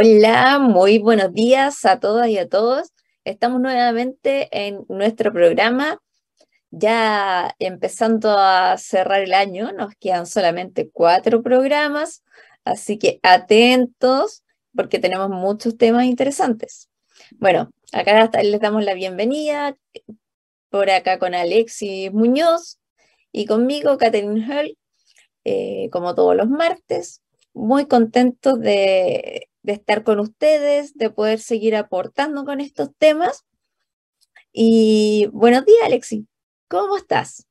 Hola, muy buenos días a todas y a todos. Estamos nuevamente en nuestro programa, ya empezando a cerrar el año, nos quedan solamente cuatro programas, así que atentos porque tenemos muchos temas interesantes. Bueno, acá les damos la bienvenida, por acá con Alexis Muñoz y conmigo, Catherine Hull, eh, como todos los martes, muy contentos de de estar con ustedes, de poder seguir aportando con estos temas. Y buenos días, Alexi. ¿Cómo estás?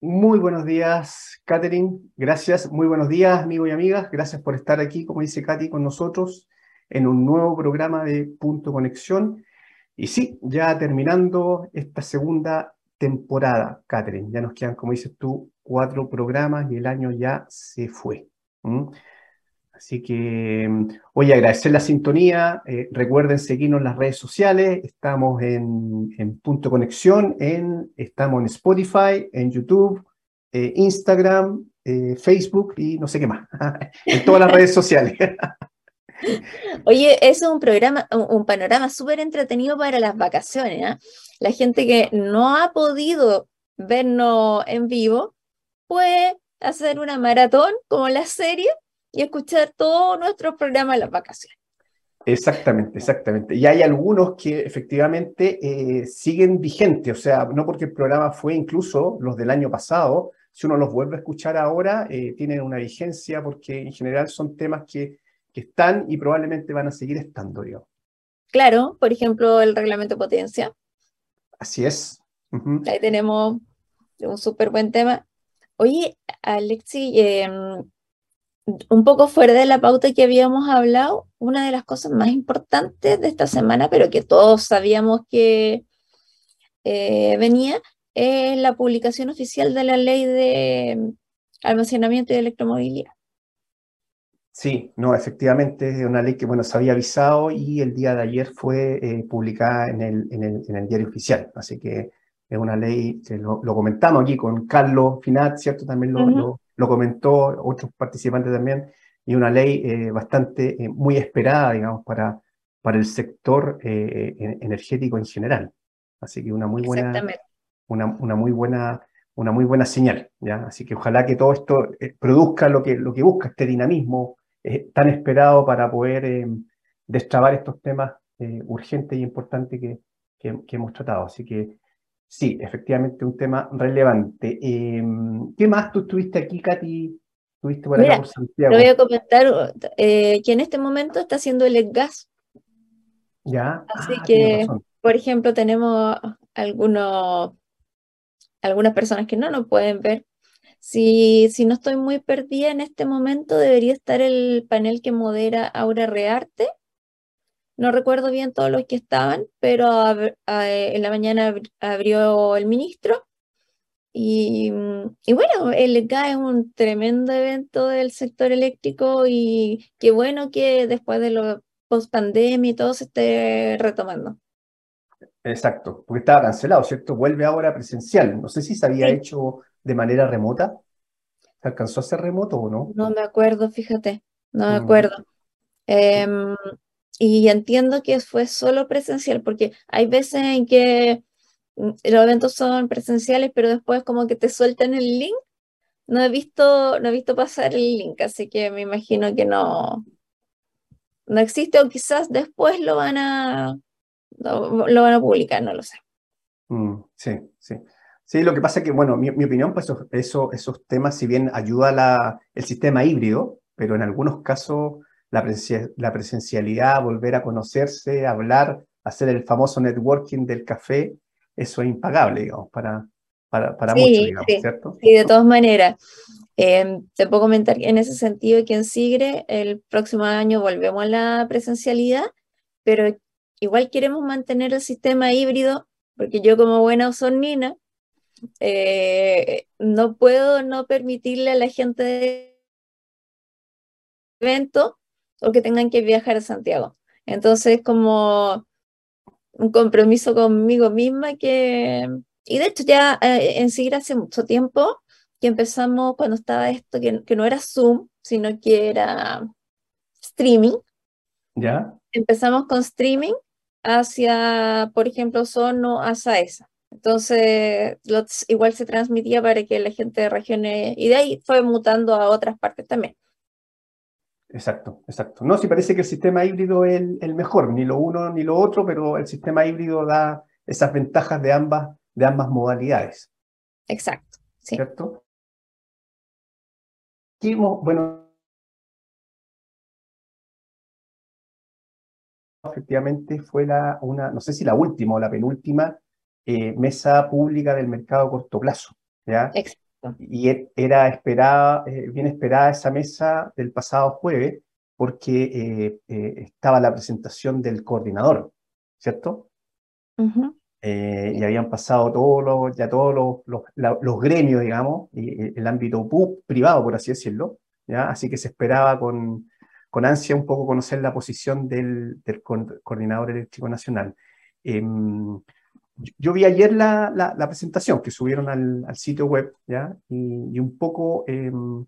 Muy buenos días, Catherine. Gracias. Muy buenos días, amigos y amigas. Gracias por estar aquí, como dice Katy, con nosotros en un nuevo programa de Punto Conexión. Y sí, ya terminando esta segunda temporada, Catherine. Ya nos quedan, como dices tú, cuatro programas y el año ya se fue. Así que, voy a agradecer la sintonía. Eh, recuerden seguirnos en las redes sociales. Estamos en, Punto Conexión, en, estamos en Spotify, en YouTube, eh, Instagram, eh, Facebook y no sé qué más. en todas las redes sociales. Oye, eso es un programa, un, panorama súper entretenido para las vacaciones. La gente que no ha podido vernos en vivo puede hacer una maratón como la serie y escuchar todo nuestro programa en las vacaciones. Exactamente, exactamente. Y hay algunos que efectivamente eh, siguen vigentes, o sea, no porque el programa fue incluso los del año pasado, si uno los vuelve a escuchar ahora, eh, tienen una vigencia porque en general son temas que, que están y probablemente van a seguir estando, digamos. Claro, por ejemplo, el reglamento de potencia. Así es. Ahí tenemos un súper buen tema. Oye, Alexi, eh, un poco fuera de la pauta que habíamos hablado, una de las cosas más importantes de esta semana, pero que todos sabíamos que eh, venía, es la publicación oficial de la ley de almacenamiento y electromovilidad. Sí, no, efectivamente es una ley que bueno, se había avisado y el día de ayer fue eh, publicada en el, en, el, en el, diario oficial. Así que es una ley que lo, comentamos aquí con Carlos Finat, ¿cierto? También lo, lo comentó otros participantes también, y una ley eh, bastante eh, muy esperada, digamos, para, para el sector eh, energético en general. Así que una muy buena, una, una, muy buena, una muy buena señal, ¿ya? Así que ojalá que todo esto produzca lo que, lo que busca, este dinamismo tan esperado para poder destrabar estos temas urgentes y importantes que, que, que hemos tratado. Así que Sí, efectivamente, un tema relevante. Em, ¿Qué más tú estuviste aquí, Katy? ¿Tuviste por Mira, Santiago? Te voy a comentar eh, que en este momento está haciendo el gas. Ya. Así ah, que, por ejemplo, tenemos algunos, algunas personas que no nos pueden ver. Si, si no estoy muy perdida en este momento, debería estar el panel que modera Aura Rearte no recuerdo bien todos los que estaban, pero en la mañana abrió el ministro. Y, bueno, el ECA es un tremendo evento del sector eléctrico y qué bueno que después de la post pandemia y todo se esté retomando. Exacto, porque estaba cancelado, ¿cierto? Vuelve ahora presencial. No sé si se había hecho de manera remota. ¿Se alcanzó a ser remoto o no? No me acuerdo, fíjate, no me mm. acuerdo. Em, y entiendo que fue solo presencial, porque hay veces en que los eventos son presenciales, pero después como que te sueltan el link. No he visto, no he visto pasar el link, así que me imagino que no, no existe, o quizás después lo van a, lo, van a publicar, no lo sé. Mm, sí, sí. Sí, lo que pasa es que, bueno, mi, mi opinión, pues eso, esos temas, si bien ayuda la, el sistema híbrido, pero en algunos casos la, presencialidad, volver a conocerse, hablar, hacer el famoso networking del café, eso es impagable, digamos, para, para, para muchos, digamos, ¿cierto? Sí, de todas maneras. Eh, te puedo comentar en ese sentido que en Sigre el próximo año volvemos a la presencialidad, pero igual queremos mantener el sistema híbrido, porque yo como buena osornina eh, no puedo no permitirle a la gente de evento o que tengan que viajar a Santiago. Entonces, como un compromiso conmigo misma que... Y de hecho ya eh, en sí hace mucho tiempo que empezamos cuando estaba esto, que, que no era Zoom, sino que era streaming. ¿Ya? Empezamos con streaming hacia, por ejemplo, Sono a Saesa. Entonces, igual se transmitía para que la gente de regiones, y de ahí fue mutando a otras partes también. Exacto, exacto. No, sí parece que el sistema híbrido es el, mejor, ni lo uno ni lo otro, pero el sistema híbrido da esas ventajas de ambas, de ambas modalidades. Exacto, sí. ¿Cierto? bueno, efectivamente fue la, una, no sé si la última o la penúltima eh, mesa pública del mercado a corto plazo. ¿ya? Exacto. Y e, era esperada, eh, bien esperada esa mesa del pasado jueves porque eh, estaba la presentación del coordinador, ¿cierto? y habían pasado todos los, ya todos los, los, gremios, digamos, y, el ámbito privado, por así decirlo, ¿ya? Así que se esperaba con, con ansia un poco conocer la posición del, del coordinador eléctrico nacional. Yo vi ayer la, la, presentación que subieron al, al sitio web, ¿ya? Y, un poco, em,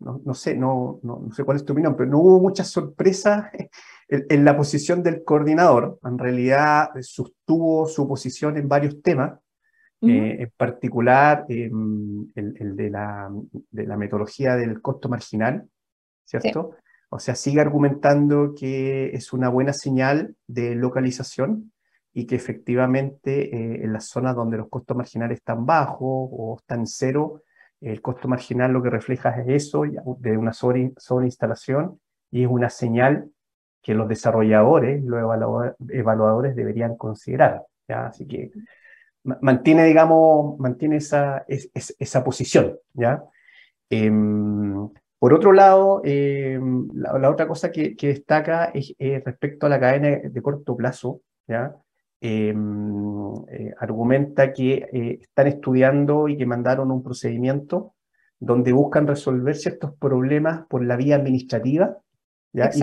no, no, sé, no, no, sé cuál es tu opinión, pero no hubo mucha sorpresa en, en, la posición del coordinador. En realidad sostuvo su posición en varios temas, eh, en particular em, el, el, de, la, de la metodología del costo marginal, ¿cierto? O sea, sigue argumentando que es una buena señal de localización y que efectivamente eh, en las zonas donde los costos marginales están bajos o están cero, el costo marginal lo que refleja es eso, de una sobreinstalación, y es una señal que los desarrolladores, los evaluadores deberían considerar. ¿ya? Así que mantiene, digamos, mantiene esa, esa posición. ¿ya? Em, por otro lado, em, la, otra cosa que, destaca es respecto a la cadena de corto plazo, ¿ya? Em, eh, argumenta que eh, están estudiando y que mandaron un procedimiento donde buscan resolver ciertos problemas por la vía administrativa ¿ya? y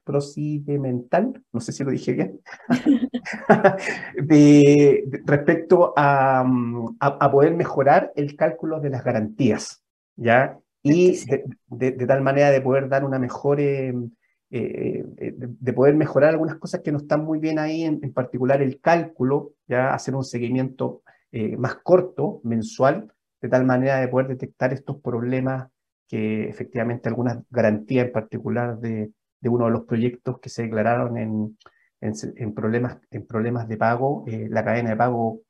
procedimental, no sé si lo dije bien, de, respecto a, a, poder mejorar el cálculo de las garantías, ¿ya? Y de, de, tal manera de poder dar una mejor em, eh, eh, de, poder mejorar algunas cosas que no están muy bien ahí, en, particular el cálculo, ya hacer un seguimiento eh, más corto, mensual, de tal manera de poder detectar estos problemas que efectivamente algunas garantías en particular de, de uno de los proyectos que se declararon en, en, problemas, en problemas de pago, la cadena de pago,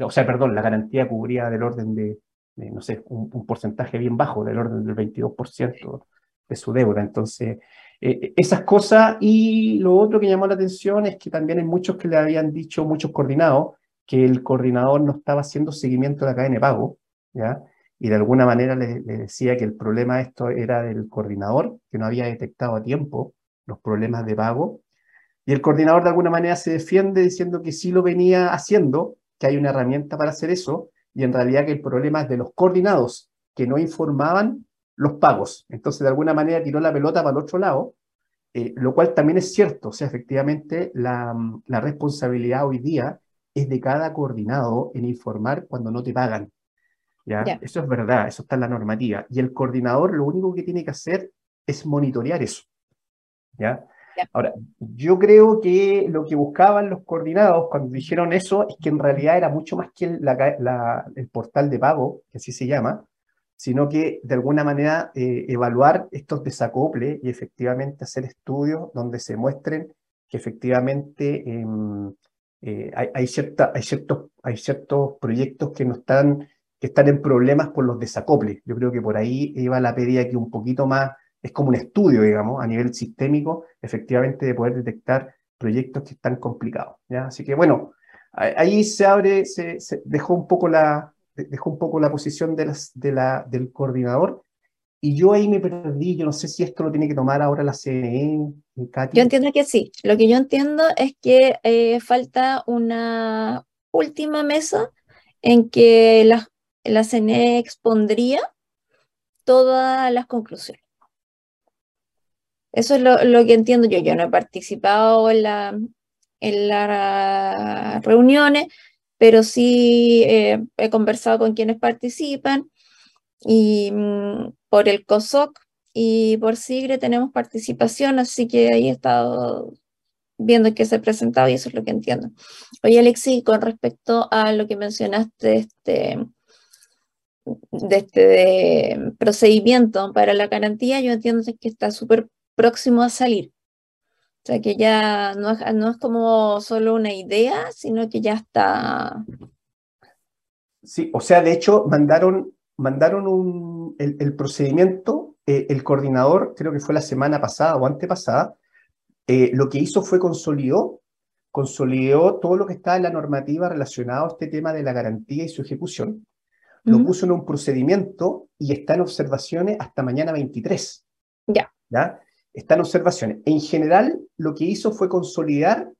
o sea, perdón, la garantía cubría del orden de, no sé, un, un, porcentaje bien bajo, del orden del 22% de su deuda. Entonces, eh, esas cosas. Y lo otro que llamó la atención es que también hay muchos que le habían dicho, muchos coordinados, que el coordinador no estaba haciendo seguimiento de la cadena de pago, ¿ya? Y de alguna manera le, decía que el problema esto era del coordinador, que no había detectado a tiempo los problemas de pago. Y el coordinador de alguna manera se defiende diciendo que sí lo venía haciendo, que hay una herramienta para hacer eso, y en realidad que el problema es de los coordinados que no informaban los pagos. Entonces, de alguna manera tiró la pelota para el otro lado, eh, lo cual también es cierto. O sea, efectivamente, la, la, responsabilidad hoy día es de cada coordinado en informar cuando no te pagan. ¿ya? Eso es verdad, eso está en la normativa. Y el coordinador lo único que tiene que hacer es monitorear eso. ¿ya? Ahora, yo creo que lo que buscaban los coordinados cuando dijeron eso es que en realidad era mucho más que el portal de pago, que así se llama, sino que de alguna manera eh, evaluar estos desacoples y efectivamente hacer estudios donde se muestren que efectivamente em, eh, hay, cierta, hay, ciertos, hay ciertos proyectos que no están, que están en problemas por los desacoples. Yo creo que por ahí iba la pedida que un poquito más, es como un estudio, digamos, a nivel sistémico, efectivamente de poder detectar proyectos que están complicados. ¿ya? Así que bueno, ahí se abre, se dejó un poco la, dejó un poco la posición de de la, del coordinador y yo ahí me perdí, yo no sé si esto lo tiene que tomar ahora la CNE, Yo entiendo que sí, lo que yo entiendo es que eh, falta una última mesa en que la, la CNE expondría todas las conclusiones. Eso es lo, lo, que entiendo yo. Yo no he participado en, la, en las reuniones, pero sí eh, he conversado con quienes participan y mm, por el COSOC y por SIGRE tenemos participación, así que ahí he estado viendo que se presentaba y eso es lo que entiendo. Oye, Alexi, con respecto a lo que mencionaste este, de este procedimiento para la garantía, yo entiendo que está súper próximo a salir. O sea, que ya no es, no es como solo una idea, sino que ya está. Sí, o sea, de hecho, mandaron, mandaron un, el, procedimiento, eh, el coordinador, creo que fue la semana pasada o antepasada, eh, lo que hizo fue consolidó, consolidó todo lo que está en la normativa relacionado a este tema de la garantía y su ejecución, lo puso en un procedimiento y está en observaciones hasta mañana 23. Ya. ¿Ya? Están observaciones. En general, lo que hizo fue consolidar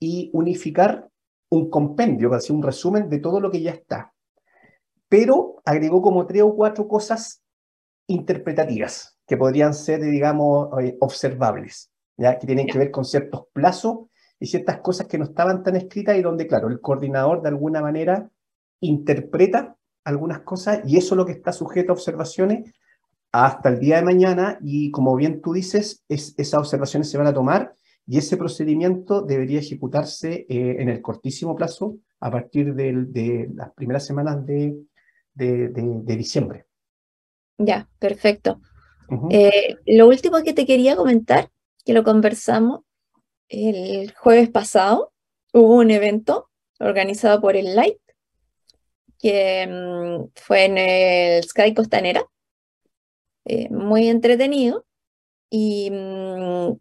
y unificar un compendio, casi un resumen de todo lo que ya está. Pero agregó como tres o cuatro cosas interpretativas que podrían ser, digamos, eh, observables, ¿ya? que tienen que ver con ciertos plazos y ciertas cosas que no estaban tan escritas y donde, claro, el coordinador de alguna manera interpreta algunas cosas y eso es lo que está sujeto a observaciones hasta el día de mañana y como bien tú dices, es, esas observaciones se van a tomar y ese procedimiento debería ejecutarse eh, en el cortísimo plazo a partir de, las primeras semanas de, de, diciembre. Ya, perfecto. Eh, lo último que te quería comentar, que lo conversamos el jueves pasado, hubo un evento organizado por el Light, que mm, fue en el Sky Costanera, eh, muy entretenido y mm,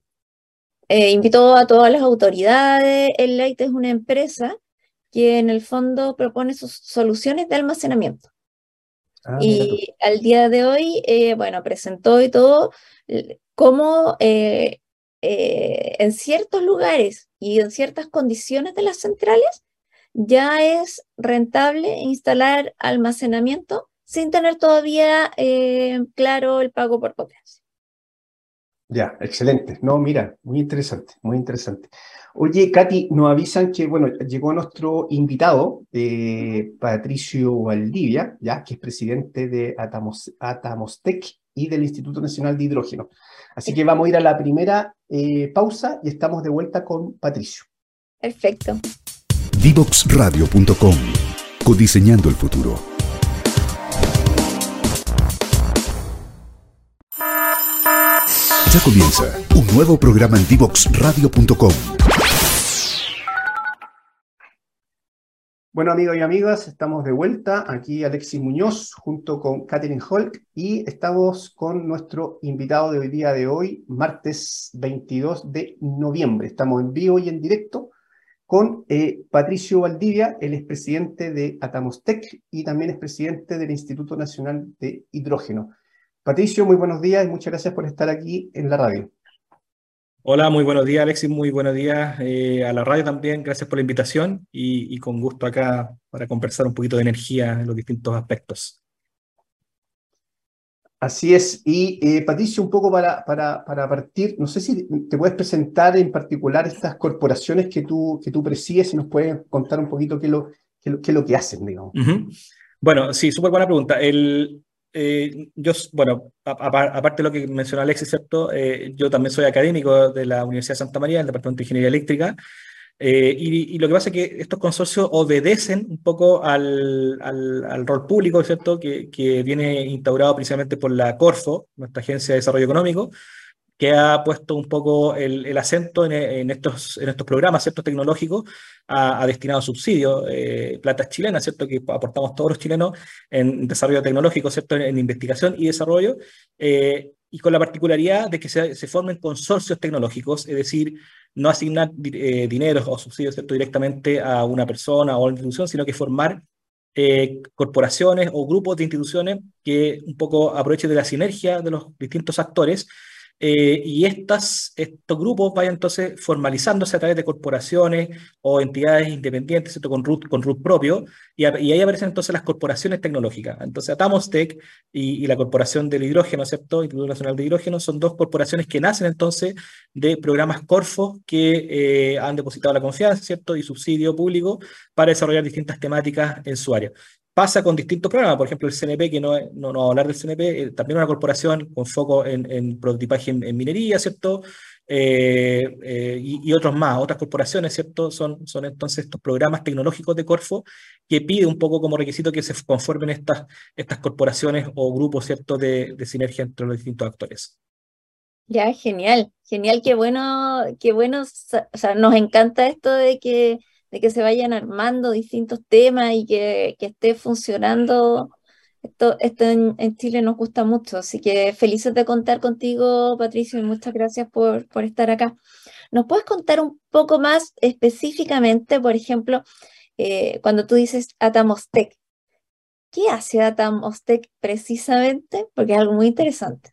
eh, invitó a todas las autoridades. El Light es una empresa que en el fondo propone sus soluciones de almacenamiento. Ah, y al día de hoy, eh, bueno, presentó y todo cómo en ciertos lugares y en ciertas condiciones de las centrales ya es rentable instalar almacenamiento sin tener todavía eh, claro el pago por potencia. Ya, excelente. No, mira, muy interesante, muy interesante. Oye, Katy, nos avisan que, bueno, llegó nuestro invitado, eh, Patricio Valdivia, ya, que es presidente de Atamos, Atamostec y del Instituto Nacional de Hidrógeno. Así que vamos a ir a la primera eh, pausa y estamos de vuelta con Patricio. Perfecto. Divoxradio.com Codiseñando el futuro. Ya comienza un nuevo programa en Divoxradio.com. Bueno, amigos y amigas, estamos de vuelta. Aquí Alexis Muñoz junto con Catherine Holk y estamos con nuestro invitado de hoy día de hoy, martes 22 de noviembre. Estamos en vivo y en directo con eh, Patricio Valdivia, él es presidente de Atamostec y también es presidente del Instituto Nacional de Hidrógeno. Patricio, muy buenos días y muchas gracias por estar aquí en la radio. Hola, muy buenos días Alexis, muy buenos días eh, a la radio también, gracias por la invitación y, con gusto acá para conversar un poquito de energía en los distintos aspectos. Así es, y eh, Patricio, un poco para, para, para, partir, no sé si te puedes presentar en particular estas corporaciones que tú, que tú presides y nos puedes contar un poquito qué es lo, qué, lo que hacen, digamos. Bueno, sí, súper buena pregunta. El, eh, yo, bueno, aparte de lo que mencionó Alexis, ¿cierto? Eh, yo también soy académico de la Universidad de Santa María, del Departamento de Ingeniería Eléctrica, eh, y, lo que pasa es que estos consorcios obedecen un poco al, al, rol público, ¿cierto? Que, que, viene instaurado precisamente por la Corfo, nuestra Agencia de Desarrollo Económico, que ha puesto un poco el, acento en, estos, en estos programas tecnológicos a, destinado subsidios, eh, platas chilenas, ¿cierto? que aportamos todos los chilenos en desarrollo tecnológico, ¿cierto? en, investigación y desarrollo, eh, y con la particularidad de que se, formen consorcios tecnológicos, es decir, no asignar eh, dinero o subsidios ¿cierto? directamente a una persona o a una institución, sino que formar corporaciones o grupos de instituciones que un poco aprovechen de la sinergia de los distintos actores eh, y estas, estos grupos vayan entonces formalizándose a través de corporaciones o entidades independientes con root, con propio, y, ahí aparecen entonces las corporaciones tecnológicas. Entonces Atamostec y, y la Corporación del Hidrógeno, ¿cierto? Instituto Nacional de Hidrógeno, son dos corporaciones que nacen entonces de programas Corfo que eh, han depositado la confianza, ¿cierto? Y subsidio público para desarrollar distintas temáticas en su área. Pasa con distintos programas, por ejemplo el CNP, que no, no, no hablar del CNP, eh, también una corporación con foco en, en prototipaje en, minería, ¿cierto? Eh, eh, y, otros más, otras corporaciones, ¿cierto? Son, son entonces estos programas tecnológicos de Corfo que pide un poco como requisito que se conformen estas, estas corporaciones o grupos, ¿cierto?, de, de sinergia entre los distintos actores. Ya, genial, genial, qué bueno, qué bueno, o sea, nos encanta esto de que, de que se vayan armando distintos temas y que, que esté funcionando. Esto, esto en, Chile nos gusta mucho, así que felices de contar contigo, Patricio, y muchas gracias por, por estar acá. ¿Nos puedes contar un poco más específicamente, por ejemplo, eh, cuando tú dices Atamostec? ¿Qué hace Atamostec precisamente? Porque es algo muy interesante.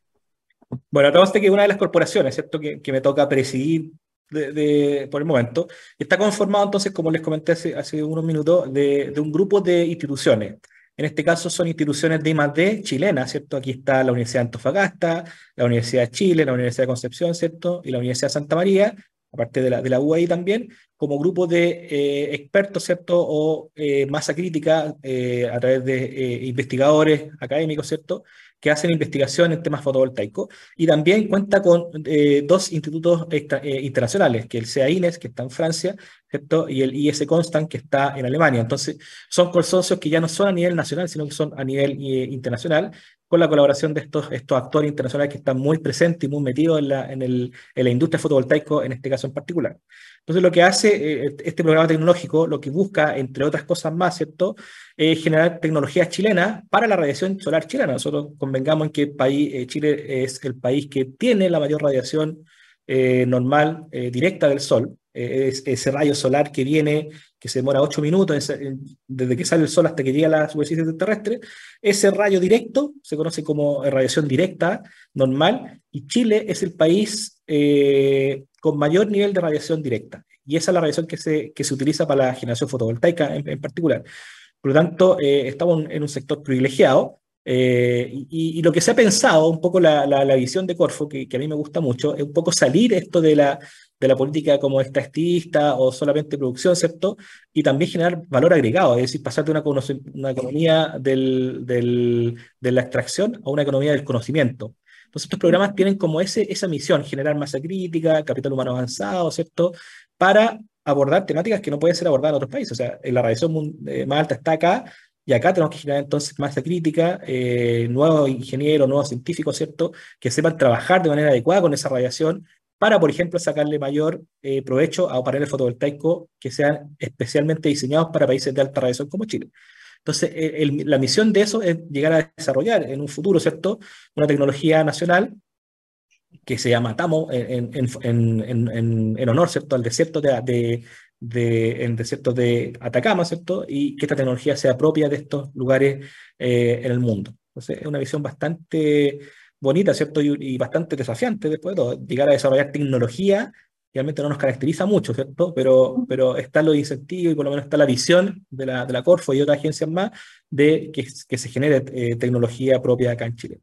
Bueno, Atamostec es una de las corporaciones, ¿cierto?, que, que me toca presidir de, por el momento. Está conformado entonces, como les comenté hace, hace unos minutos, de, de, un grupo de instituciones. En este caso son instituciones de I+.D. chilenas, ¿cierto? Aquí está la Universidad de Antofagasta, la Universidad de Chile, la Universidad de Concepción, ¿cierto? Y la Universidad de Santa María, aparte de la, de la UAI también, como grupo de eh, expertos, ¿cierto? O eh, masa crítica eh, a través de investigadores académicos, ¿cierto? Que hacen investigación en temas fotovoltaicos y también cuenta con eh, dos institutos eh, internacionales, que el CEAINES, que está en Francia, ¿cierto? y el IS Constant, que está en Alemania. Entonces, son consorcios que ya no son a nivel nacional, sino que son a nivel eh, internacional, con la colaboración de estos, estos actores internacionales que están muy presentes y muy metidos en la, en, el, en la industria fotovoltaica, en este caso en particular. Entonces, lo que hace eh, este programa tecnológico, lo que busca, entre otras cosas más, ¿cierto?, es generar tecnologías chilenas para la radiación solar chilena. Nosotros convengamos en que país, eh, Chile es el país que tiene la mayor radiación eh, normal directa del Sol. Es ese rayo solar que viene, que se demora ocho minutos desde que sale el Sol hasta que llega a la superficie terrestre. Ese rayo directo se conoce como radiación directa normal y Chile es el país con mayor nivel de radiación directa. Y esa es la radiación que se, que se utiliza para la generación fotovoltaica en, particular. Por lo tanto, eh, estamos en un sector privilegiado. Eh, y, lo que se ha pensado, un poco la, la, visión de Corfo, que, que, a mí me gusta mucho, es un poco salir esto de la, de la política como estadista o solamente producción, ¿cierto? Y también generar valor agregado, es decir, pasar de una, economía de la extracción a una economía del conocimiento. Entonces, estos programas tienen como ese, esa misión, generar masa crítica, capital humano avanzado, ¿cierto? Para abordar temáticas que no pueden ser abordadas en otros países. O sea, la radiación eh, más alta está acá, y acá tenemos que generar entonces masa crítica, eh, nuevos ingenieros, nuevos científicos, ¿cierto? Que sepan trabajar de manera adecuada con esa radiación para, por ejemplo, sacarle mayor eh, provecho a paneles fotovoltaicos que sean especialmente diseñados para países de alta radiación como Chile. Entonces, eh, la misión de eso es llegar a desarrollar en un futuro, ¿cierto? Una tecnología nacional que se llama TAMO en, honor, ¿cierto? Al desierto de, desierto de Atacama, ¿cierto? Y que esta tecnología sea propia de estos lugares eh, en el mundo. Entonces, es una visión bastante bonita, ¿cierto? Y, y, bastante desafiante después de todo, llegar a desarrollar tecnología realmente no nos caracteriza mucho, ¿cierto? Pero, pero está los incentivos y por lo menos está la visión de la, de la Corfo y otras agencias más de que, que se genere eh, tecnología propia acá en Chile.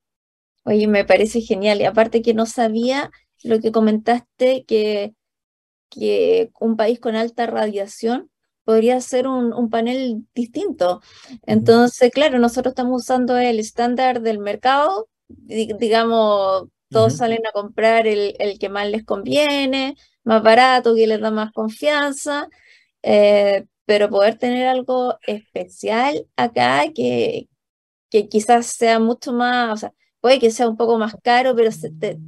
Oye, me parece genial. Y aparte que no sabía lo que comentaste, que, que un país con alta radiación podría ser un, un panel distinto. Entonces, claro, nosotros estamos usando el estándar del mercado, digamos, todos salen a comprar el, el, que más les conviene, más barato, que les da más confianza, eh, pero poder tener algo especial acá que, que quizás sea mucho más, o sea, puede que sea un poco más caro, pero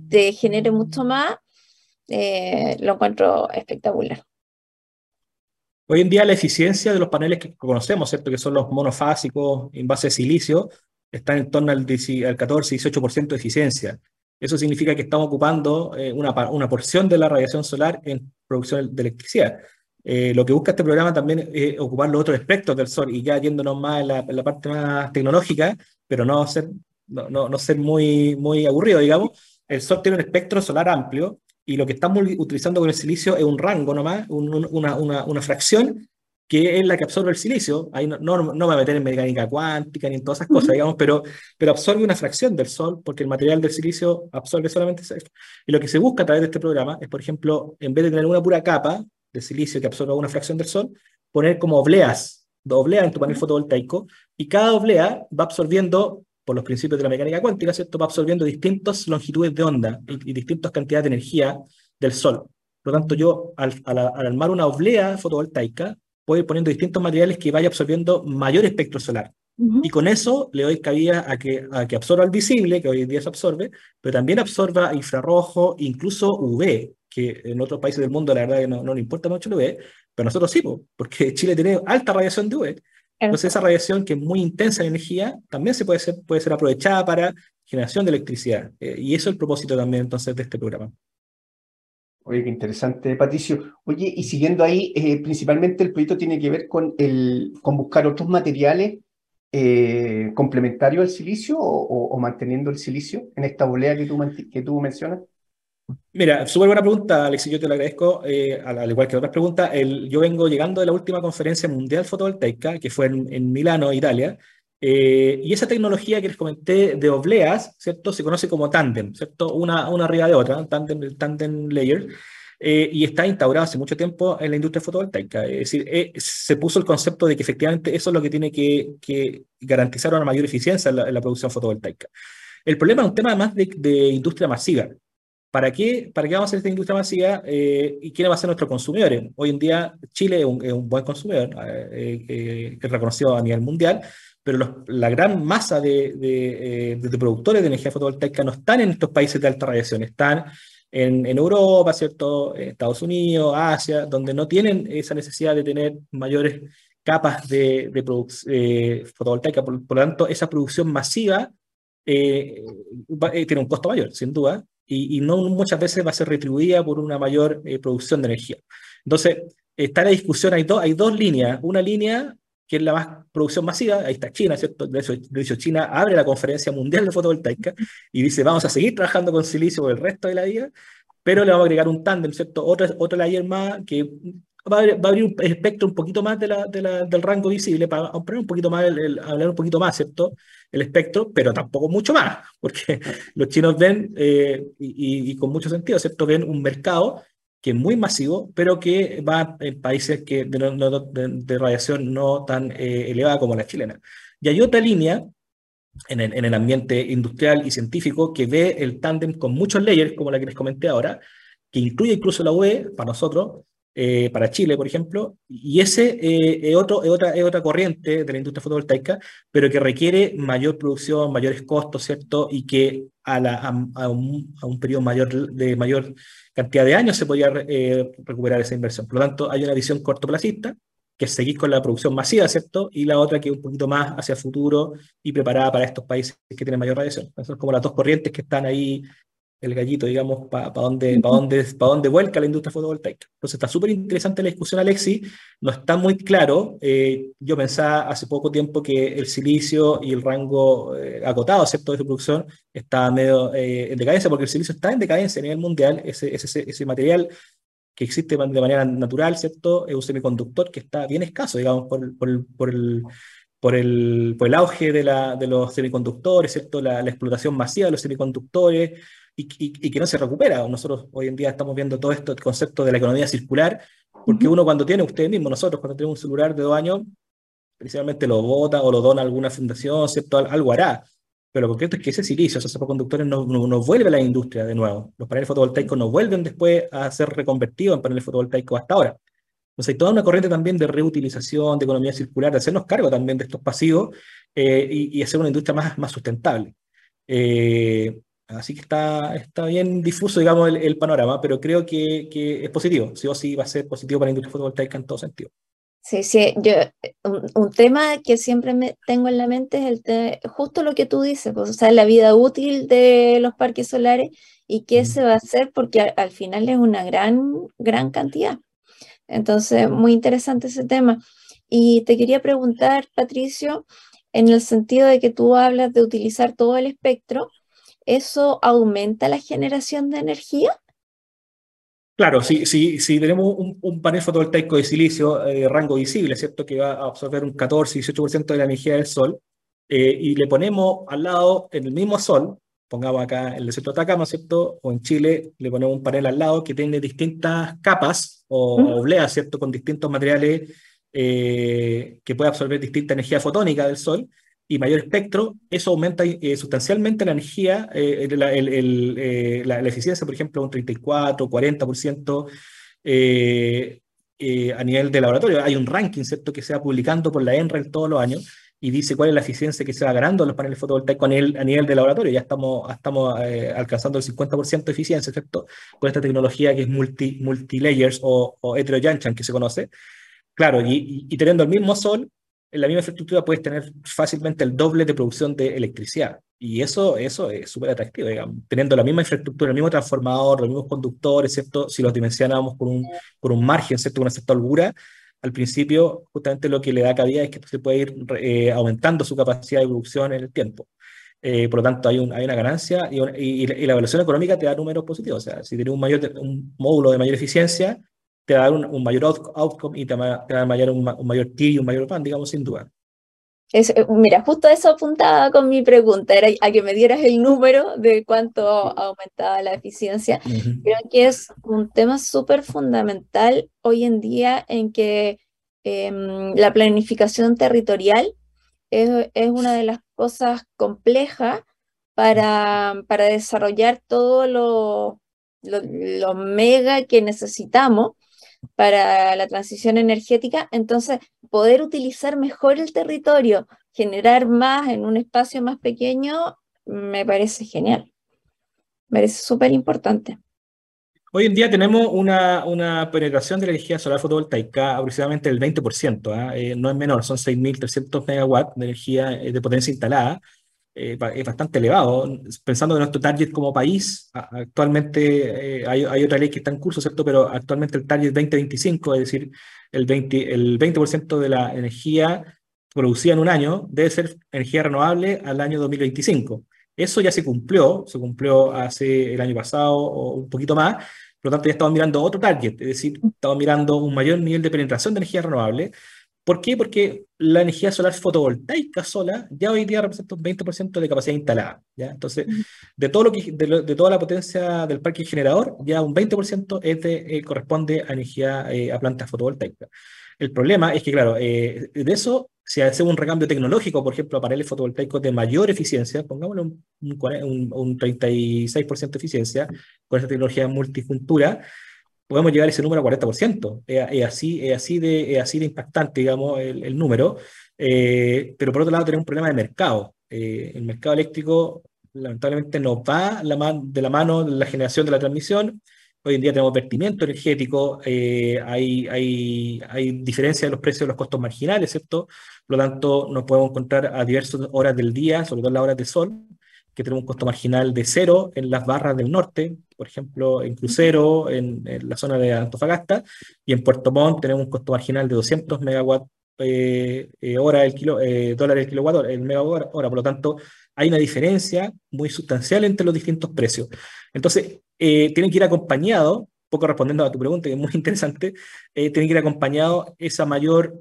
te, genere mucho más, eh, lo encuentro espectacular. Hoy en día la eficiencia de los paneles que conocemos, ¿cierto? que son los monofásicos en base de silicio, está en torno al, al 14-18% de eficiencia. Eso significa que estamos ocupando eh, una, una, porción de la radiación solar en producción de electricidad. Eh, lo que busca este programa también es ocupar los otros espectros del sol y ya yéndonos más en la, la parte más tecnológica, pero no ser, no, no, no, ser muy, muy aburrido, digamos. El sol tiene un espectro solar amplio y lo que estamos utilizando con el silicio es un rango nomás, una, una, una fracción que es la que absorbe el silicio. Ahí no, no, no, me voy a meter en mecánica cuántica ni en todas esas cosas, digamos, pero, pero absorbe una fracción del Sol, porque el material del silicio absorbe solamente eso. Y lo que se busca a través de este programa es, por ejemplo, en vez de tener una pura capa de silicio que absorba una fracción del Sol, poner como obleas, obleas en tu panel fotovoltaico, y cada oblea va absorbiendo, por los principios de la mecánica cuántica, ¿cierto? Va absorbiendo distintas longitudes de onda y, distintas cantidades de energía del Sol. Por lo tanto, yo al, armar una oblea fotovoltaica, puedo ir poniendo distintos materiales que vaya absorbiendo mayor espectro solar. Y con eso le doy cabida a que, a que absorba el visible, que hoy en día se absorbe, pero también absorba infrarrojo, incluso UV, que en otros países del mundo la verdad que no, no le importa mucho el UV, pero nosotros sí, porque Chile tiene alta radiación de UV. Entonces esa radiación que es muy intensa en energía también se puede ser, puede ser aprovechada para generación de electricidad. Eh, y eso es el propósito también entonces de este programa. Oye, qué interesante, Patricio. Oye, y siguiendo ahí, eh, principalmente el proyecto tiene que ver con, el, con buscar otros materiales eh, complementarios al silicio o, manteniendo el silicio en esta bolea que tú, que tú mencionas. Mira, súper buena pregunta, Alex, yo te lo agradezco, eh, al, igual que otras preguntas. Yo vengo llegando de la última conferencia mundial fotovoltaica, que fue en, en Milano, Italia, eh, y esa tecnología que les comenté de obleas, ¿cierto? Se conoce como tandem, ¿cierto? Una, una arriba de otra, tandem, tandem layer, eh, y está instaurado hace mucho tiempo en la industria fotovoltaica. Es decir, se puso el concepto de que efectivamente eso es lo que tiene que, que garantizar una mayor eficiencia en la, producción fotovoltaica. El problema es un tema más de, de industria masiva. ¿Para qué, ¿Para qué vamos a hacer esta industria masiva eh, y quiénes van a ser nuestros consumidores? Hoy en día Chile es un, buen consumidor, eh, eh, es reconocido a nivel mundial, pero la gran masa de, de, productores de energía fotovoltaica no están en estos países de alta radiación, están en, Europa, ¿cierto? Estados Unidos, Asia, donde no tienen esa necesidad de tener mayores capas de, de fotovoltaica. Por, lo tanto, esa producción masiva tiene un costo mayor, sin duda, y, no muchas veces va a ser retribuida por una mayor eh, producción de energía. Entonces, está la discusión, hay dos líneas. Una línea que es la más producción masiva, ahí está China, ¿cierto? De hecho, China abre la conferencia mundial de fotovoltaica y dice, vamos a seguir trabajando con silicio por el resto de la vida, pero le vamos a agregar un tándem, ¿cierto? Otra, otra layer más que va a, abrir, un espectro un poquito más de la, del rango visible para un poquito más, el, hablar un poquito más, ¿cierto? El espectro, pero tampoco mucho más, porque los chinos ven, eh, y, con mucho sentido, ¿cierto? Ven un mercado que es muy masivo, pero que va en países que de, radiación no tan eh, elevada como la chilena. Y hay otra línea en el, en el, ambiente industrial y científico que ve el tándem con muchos layers, como la que les comenté ahora, que incluye incluso la UE para nosotros, eh, para Chile, por ejemplo, y ese eh, es, otro, es, otra, es otra corriente de la industria fotovoltaica, pero que requiere mayor producción, mayores costos, ¿cierto? Y que a, un, periodo mayor de mayor cantidad de años se podría eh, recuperar esa inversión. Por lo tanto, hay una visión cortoplacista, que es seguir con la producción masiva, ¿cierto? Y la otra que es un poquito más hacia el futuro y preparada para estos países que tienen mayor radiación. Esas son como las dos corrientes que están ahí el gallito, digamos, para pa dónde, pa dónde, pa dónde vuelca la industria fotovoltaica. Entonces está súper interesante la discusión, Alexi. No está muy claro. Eh, yo pensaba hace poco tiempo que el silicio y el rango eh, acotado, ¿cierto?, de su producción está medio eh, en decadencia, porque el silicio está en decadencia a nivel mundial. Ese, ese, ese material que existe de manera natural, ¿cierto?, es un semiconductor que está bien escaso, digamos, por, por, por el por el, por el auge de, la, de los semiconductores, ¿cierto? La, la, explotación masiva de los semiconductores, y, que no se recupera. Nosotros hoy en día estamos viendo todo esto, el concepto de la economía circular, porque uno cuando tiene, ustedes mismos, nosotros cuando tenemos un celular de dos años, principalmente lo bota o lo dona a alguna fundación, ¿cierto? Algo hará. Pero lo concreto es que ese silicio, esos semiconductores, no, no, vuelve a la industria de nuevo. Los paneles fotovoltaicos no vuelven después a ser reconvertidos en paneles fotovoltaicos hasta ahora. Entonces hay toda una corriente también de reutilización, de economía circular, de hacernos cargo también de estos pasivos eh, y, hacer una industria más, más sustentable. Eh, Así que está, está bien difuso, digamos, el, panorama, pero creo que, que, es positivo. Sí o sí va a ser positivo para la industria fotovoltaica en todo sentido. Sí, sí, yo, un, tema que siempre me tengo en la mente es el justo lo que tú dices, pues, o sea, la vida útil de los parques solares y qué se va a hacer, porque al, final es una gran, gran cantidad. Entonces, muy interesante ese tema. Y te quería preguntar, Patricio, en el sentido de que tú hablas de utilizar todo el espectro, ¿eso aumenta la generación de energía? Claro, si, si, si tenemos un, panel fotovoltaico de silicio de eh, rango visible, ¿cierto? Que va a absorber un 14-18% de la energía del sol, eh, y le ponemos al lado, en el mismo sol, pongamos acá en el desierto de Atacama, ¿cierto? O en Chile le ponemos un panel al lado que tiene distintas capas o obleas, ¿cierto? Con distintos materiales eh, que puede absorber distinta energía fotónica del Sol y mayor espectro, eso aumenta eh, sustancialmente la energía, eh, la, el, la, eficiencia, por ejemplo, un 34, 40% a nivel de laboratorio. Hay un ranking, ¿cierto?, que se va publicando por la ENREL todos los años y dice cuál es la eficiencia que se va ganando en los paneles fotovoltaicos a nivel, a nivel de laboratorio. Ya estamos, estamos alcanzando el 50% de eficiencia, ¿cierto? Con esta tecnología que es multi, multi-layers o, o heterojuncture, que se conoce. Claro, y, teniendo el mismo sol, en la misma infraestructura puedes tener fácilmente el doble de producción de electricidad. Y eso, eso es súper atractivo. Teniendo la misma infraestructura, el mismo transformador, los mismos conductores, ¿cierto? Si los dimensionamos por un, por un margen, ¿cierto? Una cierta holgura, al principio justamente lo que le da cabida es que se puede ir eh, aumentando su capacidad de producción en el tiempo. Eh, por lo tanto, hay, un, hay una ganancia y, y, la evaluación económica te da números positivos. O sea, si tienes un módulo de mayor eficiencia, te va a dar un, mayor outcome y te va, a dar un, mayor T y un mayor pan, digamos, sin duda. Es, eh, mira, justo eso apuntaba con mi pregunta, era a que me dieras el número de cuánto aumentaba la eficiencia. Creo que es un tema súper fundamental hoy en día en que em, la planificación territorial es, es, una de las cosas complejas para, para desarrollar todo lo, lo, lo mega que necesitamos para la transición energética, entonces poder utilizar mejor el territorio, generar más en un espacio más pequeño, me parece genial. Me parece súper importante. Hoy en día tenemos una, una, penetración de energía solar fotovoltaica aproximadamente del 20%, ¿ah? eh, no es menor, son 6.300 megawatts de energía eh, de potencia instalada, eh, es bastante elevado. Pensando en nuestro target como país, actualmente eh, hay, hay, otra ley que está en curso, ¿cierto? Pero actualmente el target 2025, es decir, el 20%, el 20 de la energía producida en un año debe ser energía renovable al año 2025. Eso ya se cumplió, se cumplió hace el año pasado o un poquito más, por lo tanto ya estamos mirando otro target, es decir, estamos mirando un mayor nivel de penetración de energía renovable, ¿Por qué? Porque la energía solar fotovoltaica sola ya hoy día representa un 20% de capacidad instalada. ¿ya? Entonces, de, todo lo que, de, toda la potencia del parque generador, ya un 20% es de, eh, corresponde a energía eh, a plantas fotovoltaicas. El problema es que, claro, eh, de eso, si hacemos un recambio tecnológico, por ejemplo, a paneles fotovoltaicos de mayor eficiencia, pongámosle un, un, un 36% de eficiencia con esta tecnología multifuntura, podemos llegar a ese número a 40%. Es, así, es así, de, así de impactante, digamos, el, número. Eh, pero por otro lado, tenemos un problema de mercado. Eh, el mercado eléctrico, lamentablemente, no va de la mano de la generación de la transmisión. Hoy en día tenemos vertimiento energético, eh, hay, hay, hay diferencia de los precios de los costos marginales, ¿cierto? Por lo tanto, nos podemos encontrar a diversas horas del día, sobre todo las horas de sol, que tenemos un costo marginal de cero en las barras del norte, por ejemplo, en Crucero, en, la zona de Antofagasta, y en Puerto Montt tenemos un costo marginal de 200 megawatt eh, eh, hora el kilo, eh, dólares el kilowatt el megawatt hora. Por lo tanto, hay una diferencia muy sustancial entre los distintos precios. Entonces, tienen que ir acompañado, poco respondiendo a tu pregunta, que es muy interesante, tienen que ir acompañado esa mayor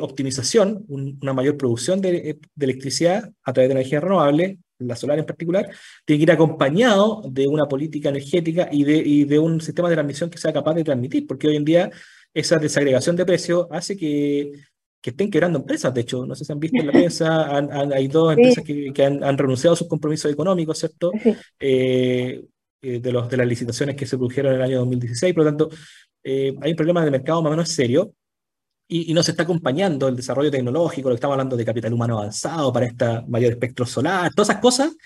optimización, una mayor producción de, de, electricidad a través de energía renovable la solar en particular, tiene que ir acompañado de una política energética y de, de un sistema de transmisión que sea capaz de transmitir, porque hoy en día esa desagregación de precios hace que, que estén quebrando empresas. De hecho, no sé si han visto en la prensa, hay dos empresas que, que han, renunciado a sus compromisos económicos, ¿cierto? Eh, eh, de, los, de las licitaciones que se produjeron en el año 2016. Por lo tanto, eh, hay un problema de mercado más o menos serio y, no se está acompañando el desarrollo tecnológico, lo que estamos hablando de capital humano avanzado para esta mayor espectro solar, todas esas cosas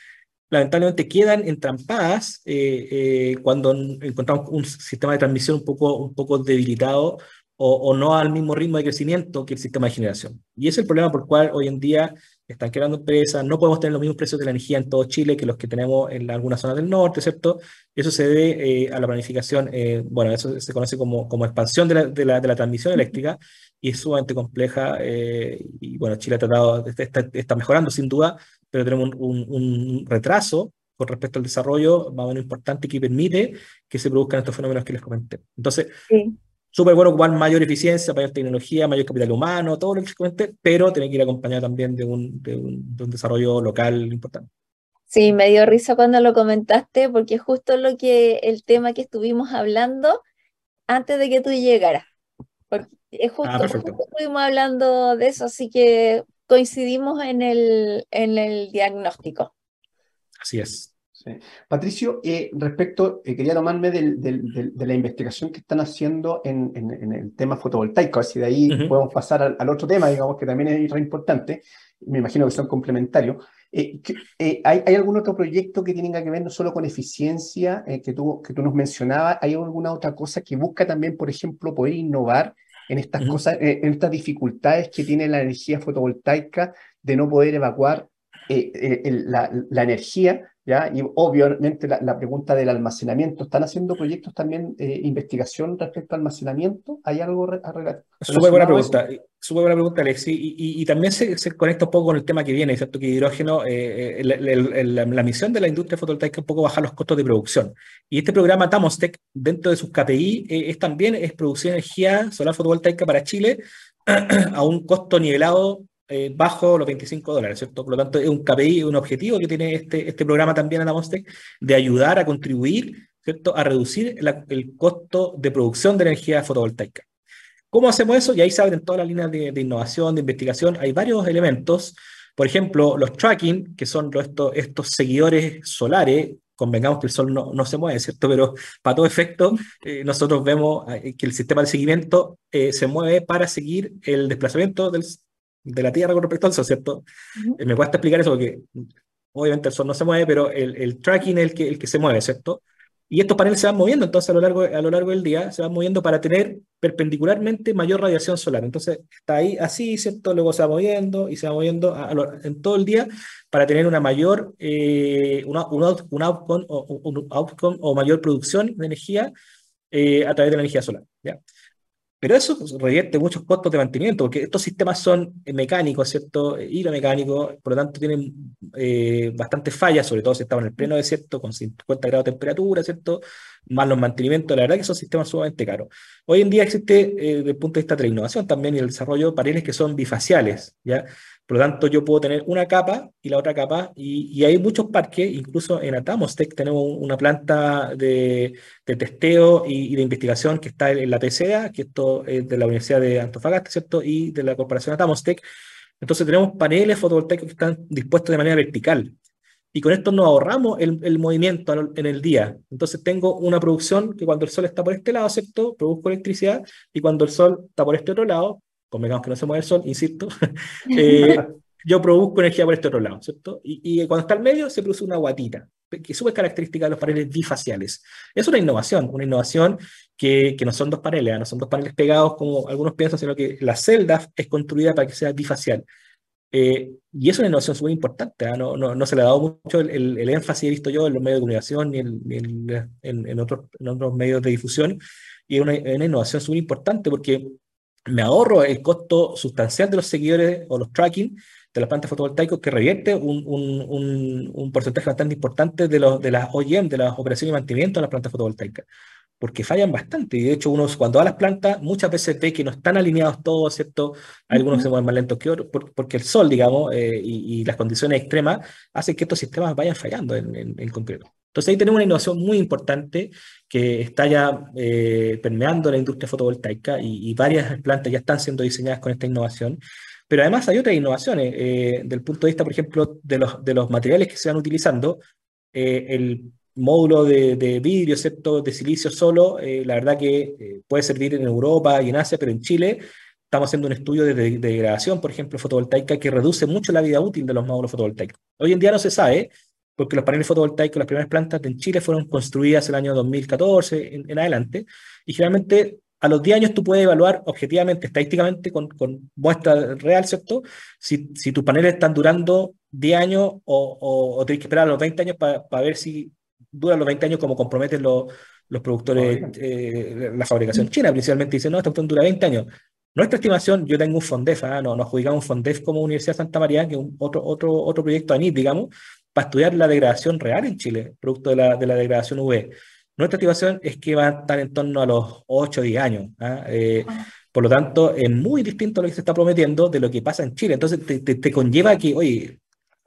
lamentablemente quedan entrampadas eh, eh, cuando encontramos un sistema de transmisión un poco, un poco debilitado o, o, no al mismo ritmo de crecimiento que el sistema de generación. Y ese es el problema por el cual hoy en día están creando empresas, no podemos tener los mismos precios de la energía en todo Chile que los que tenemos en algunas zonas del norte, ¿cierto? Eso se debe eh, a la planificación, bueno, eso se conoce como, como expansión de la, de la, de la transmisión eléctrica, y es sumamente compleja. Eh, y bueno, Chile ha tratado, está, está, mejorando sin duda, pero tenemos un, un, retraso con respecto al desarrollo más o menos importante que permite que se produzcan estos fenómenos que les comenté. Entonces, súper bueno ocupar mayor eficiencia, mayor tecnología, mayor capital humano, todo lo que comenté, pero tiene que ir acompañado también de un, de un, de un desarrollo local importante. Sí, me dio risa cuando lo comentaste, porque justo lo que el tema que estuvimos hablando antes de que tú llegaras es justo, ah, estuvimos hablando de eso, así que coincidimos en el, en el diagnóstico. Así es. Patricio, eh, respecto, eh, quería tomarme de la investigación que están haciendo en, el tema fotovoltaico, así de ahí podemos pasar al, otro tema, digamos, que también es re importante, me imagino que son complementarios. Eh, ¿hay, ¿hay, algún otro proyecto que tenga que ver no solo con eficiencia, que, tú, que tú nos mencionabas? ¿Hay alguna otra cosa que busca también, por ejemplo, poder innovar en estas cosas, en estas dificultades que tiene la energía fotovoltaica de no poder evacuar la, la energía ¿ya? Y obviamente la, pregunta del almacenamiento. ¿Están haciendo proyectos también, eh, investigación respecto al almacenamiento? ¿Hay algo Súper buena pregunta, súper buena pregunta, Alexi. Y, y, también se, se, conecta un poco con el tema que viene, ¿cierto? Que hidrógeno, eh, eh, la, misión de la industria fotovoltaica es un poco bajar los costos de producción. Y este programa Tamostec, dentro de sus KPI, es también es producir energía solar fotovoltaica para Chile a un costo nivelado eh, bajo los 25 dólares, ¿cierto? Por lo tanto, es un KPI, un objetivo que tiene este, este programa también en la Mostec de ayudar a contribuir, ¿cierto? A reducir el costo de producción de energía fotovoltaica. ¿Cómo hacemos eso? Y ahí se abren todas las líneas de, innovación, de investigación. Hay varios elementos. Por ejemplo, los tracking, que son estos, estos seguidores solares, convengamos que el sol no, no, se mueve, ¿cierto? Pero para todo efecto, eh, nosotros vemos eh, que el sistema de seguimiento se mueve para seguir el desplazamiento del, de la Tierra con respecto al Sol, ¿cierto? Eh, me cuesta explicar eso porque obviamente el Sol no se mueve, pero el, el tracking es el que, el que se mueve, ¿cierto? Y estos paneles se van moviendo, entonces a lo, largo, a lo largo del día se van moviendo para tener perpendicularmente mayor radiación solar. Entonces está ahí así, ¿cierto? Luego se va moviendo y se va moviendo en todo el día para tener una mayor, eh, una, un, outcome, o, un outcome o mayor producción de energía eh, a través de la energía solar. ¿ya? Pero eso revierte muchos costos de mantenimiento, porque estos sistemas son mecánicos, ¿cierto? Hidromecánicos, por lo tanto tienen eh, bastantes fallas, sobre todo si estamos en el pleno desierto, con 50 grados de temperatura, ¿cierto? Más los mantenimientos, la verdad que son sistemas sumamente caros. Hoy en día existe, eh, desde el punto de vista de la innovación también y el desarrollo, paneles que son bifaciales, ¿ya? Por lo tanto, yo puedo tener una capa y la otra capa, y, hay muchos parques, incluso en Atamostec tenemos una planta de, testeo y, de investigación que está en la TCA, que esto es de la Universidad de Antofagasta, ¿cierto? Y de la Corporación Atamostec. Entonces tenemos paneles fotovoltaicos que están dispuestos de manera vertical. Y con esto nos ahorramos el, el movimiento en el día. Entonces tengo una producción que cuando el sol está por este lado, ¿cierto? Produzco electricidad y cuando el sol está por este otro lado, convengamos que no se mueve el sol, insisto, eh, yo produzco energía por este otro lado, ¿cierto? Y, cuando está al medio se produce una guatita, que es súper característica de los paneles bifaciales. Es una innovación, una innovación que, que no son dos paneles, ¿ah? no son dos paneles pegados como algunos piensan, sino que la celda es construida para que sea bifacial. Eh, y es una innovación súper importante, ¿ah? no, no, no, se le ha dado mucho el, el, énfasis, he visto yo, en los medios de comunicación ni, en, en, en, otros, en otros medios de difusión, y es una, una innovación súper importante porque me ahorro el costo sustancial de los seguidores o los tracking de las plantas fotovoltaicas que revierte un, un, un, porcentaje bastante importante de, los, de las OEM, de las operaciones y mantenimiento de las plantas fotovoltaicas, porque fallan bastante. Y de hecho, uno cuando va a las plantas, muchas veces ve que no están alineados todos, ¿cierto? Algunos se mueven más lentos que otros, porque el sol, digamos, eh, y, las condiciones extremas hacen que estos sistemas vayan fallando en, en, en concreto. Entonces ahí tenemos una innovación muy importante que está ya eh, permeando la industria fotovoltaica y, varias plantas ya están siendo diseñadas con esta innovación. Pero además hay otras innovaciones, eh, del punto de vista, por ejemplo, de los, de los materiales que se van utilizando. Eh, el módulo de, de, vidrio, excepto de silicio solo, la verdad que puede servir en Europa y en Asia, pero en Chile estamos haciendo un estudio de, de degradación, por ejemplo, fotovoltaica, que reduce mucho la vida útil de los módulos fotovoltaicos. Hoy en día no se sabe porque los paneles fotovoltaicos, las primeras plantas en Chile fueron construidas en el año 2014 en, adelante, y generalmente a los 10 años tú puedes evaluar objetivamente, estadísticamente, con, con muestra real, ¿cierto? Si, si tus paneles están durando 10 años o, o, tienes que esperar a los 20 años para ver si duran los 20 años como comprometen los, los productores, eh, la fabricación china, principalmente dicen, no, esta dura 20 años. Nuestra estimación, yo tengo un FONDEF, ¿ah? no, nos adjudicamos un FONDEF como Universidad de Santa María, que es un, otro, otro, otro proyecto ANIT, digamos, para estudiar la degradación real en Chile, producto de la, de la degradación UV. Nuestra estimación es que va a estar en torno a los 8 o 10 años. ¿ah? Eh, por lo tanto, es muy distinto lo que se está prometiendo de lo que pasa en Chile. Entonces, te, te, conlleva que, oye,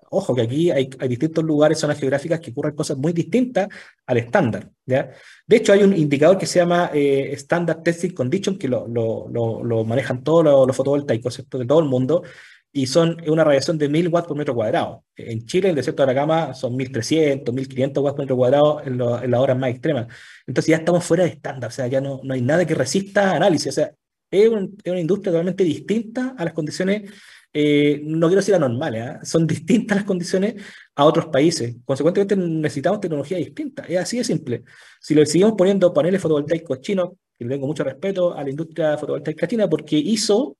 ojo que aquí hay, hay, distintos lugares, zonas geográficas que ocurren cosas muy distintas al estándar. ¿ya? De hecho, hay un indicador que se llama eh, Standard Testing Condition, que lo, lo, lo, manejan todos los, fotovoltaicos de todo el mundo, y son una radiación de 1000 watts por metro cuadrado. En Chile, el desierto de Atacama, son 1300, 1500 watts por metro cuadrado en, en las horas más extremas. Entonces ya estamos fuera de estándar, o sea, ya no, no hay nada que resista análisis. O sea, es, es una industria totalmente distinta a las condiciones eh, no quiero decir anormales, ¿eh? son distintas las condiciones a otros países. Consecuentemente necesitamos tecnología distinta. Es así de simple. Si le seguimos poniendo paneles fotovoltaicos chinos, y le tengo mucho respeto a la industria fotovoltaica china porque hizo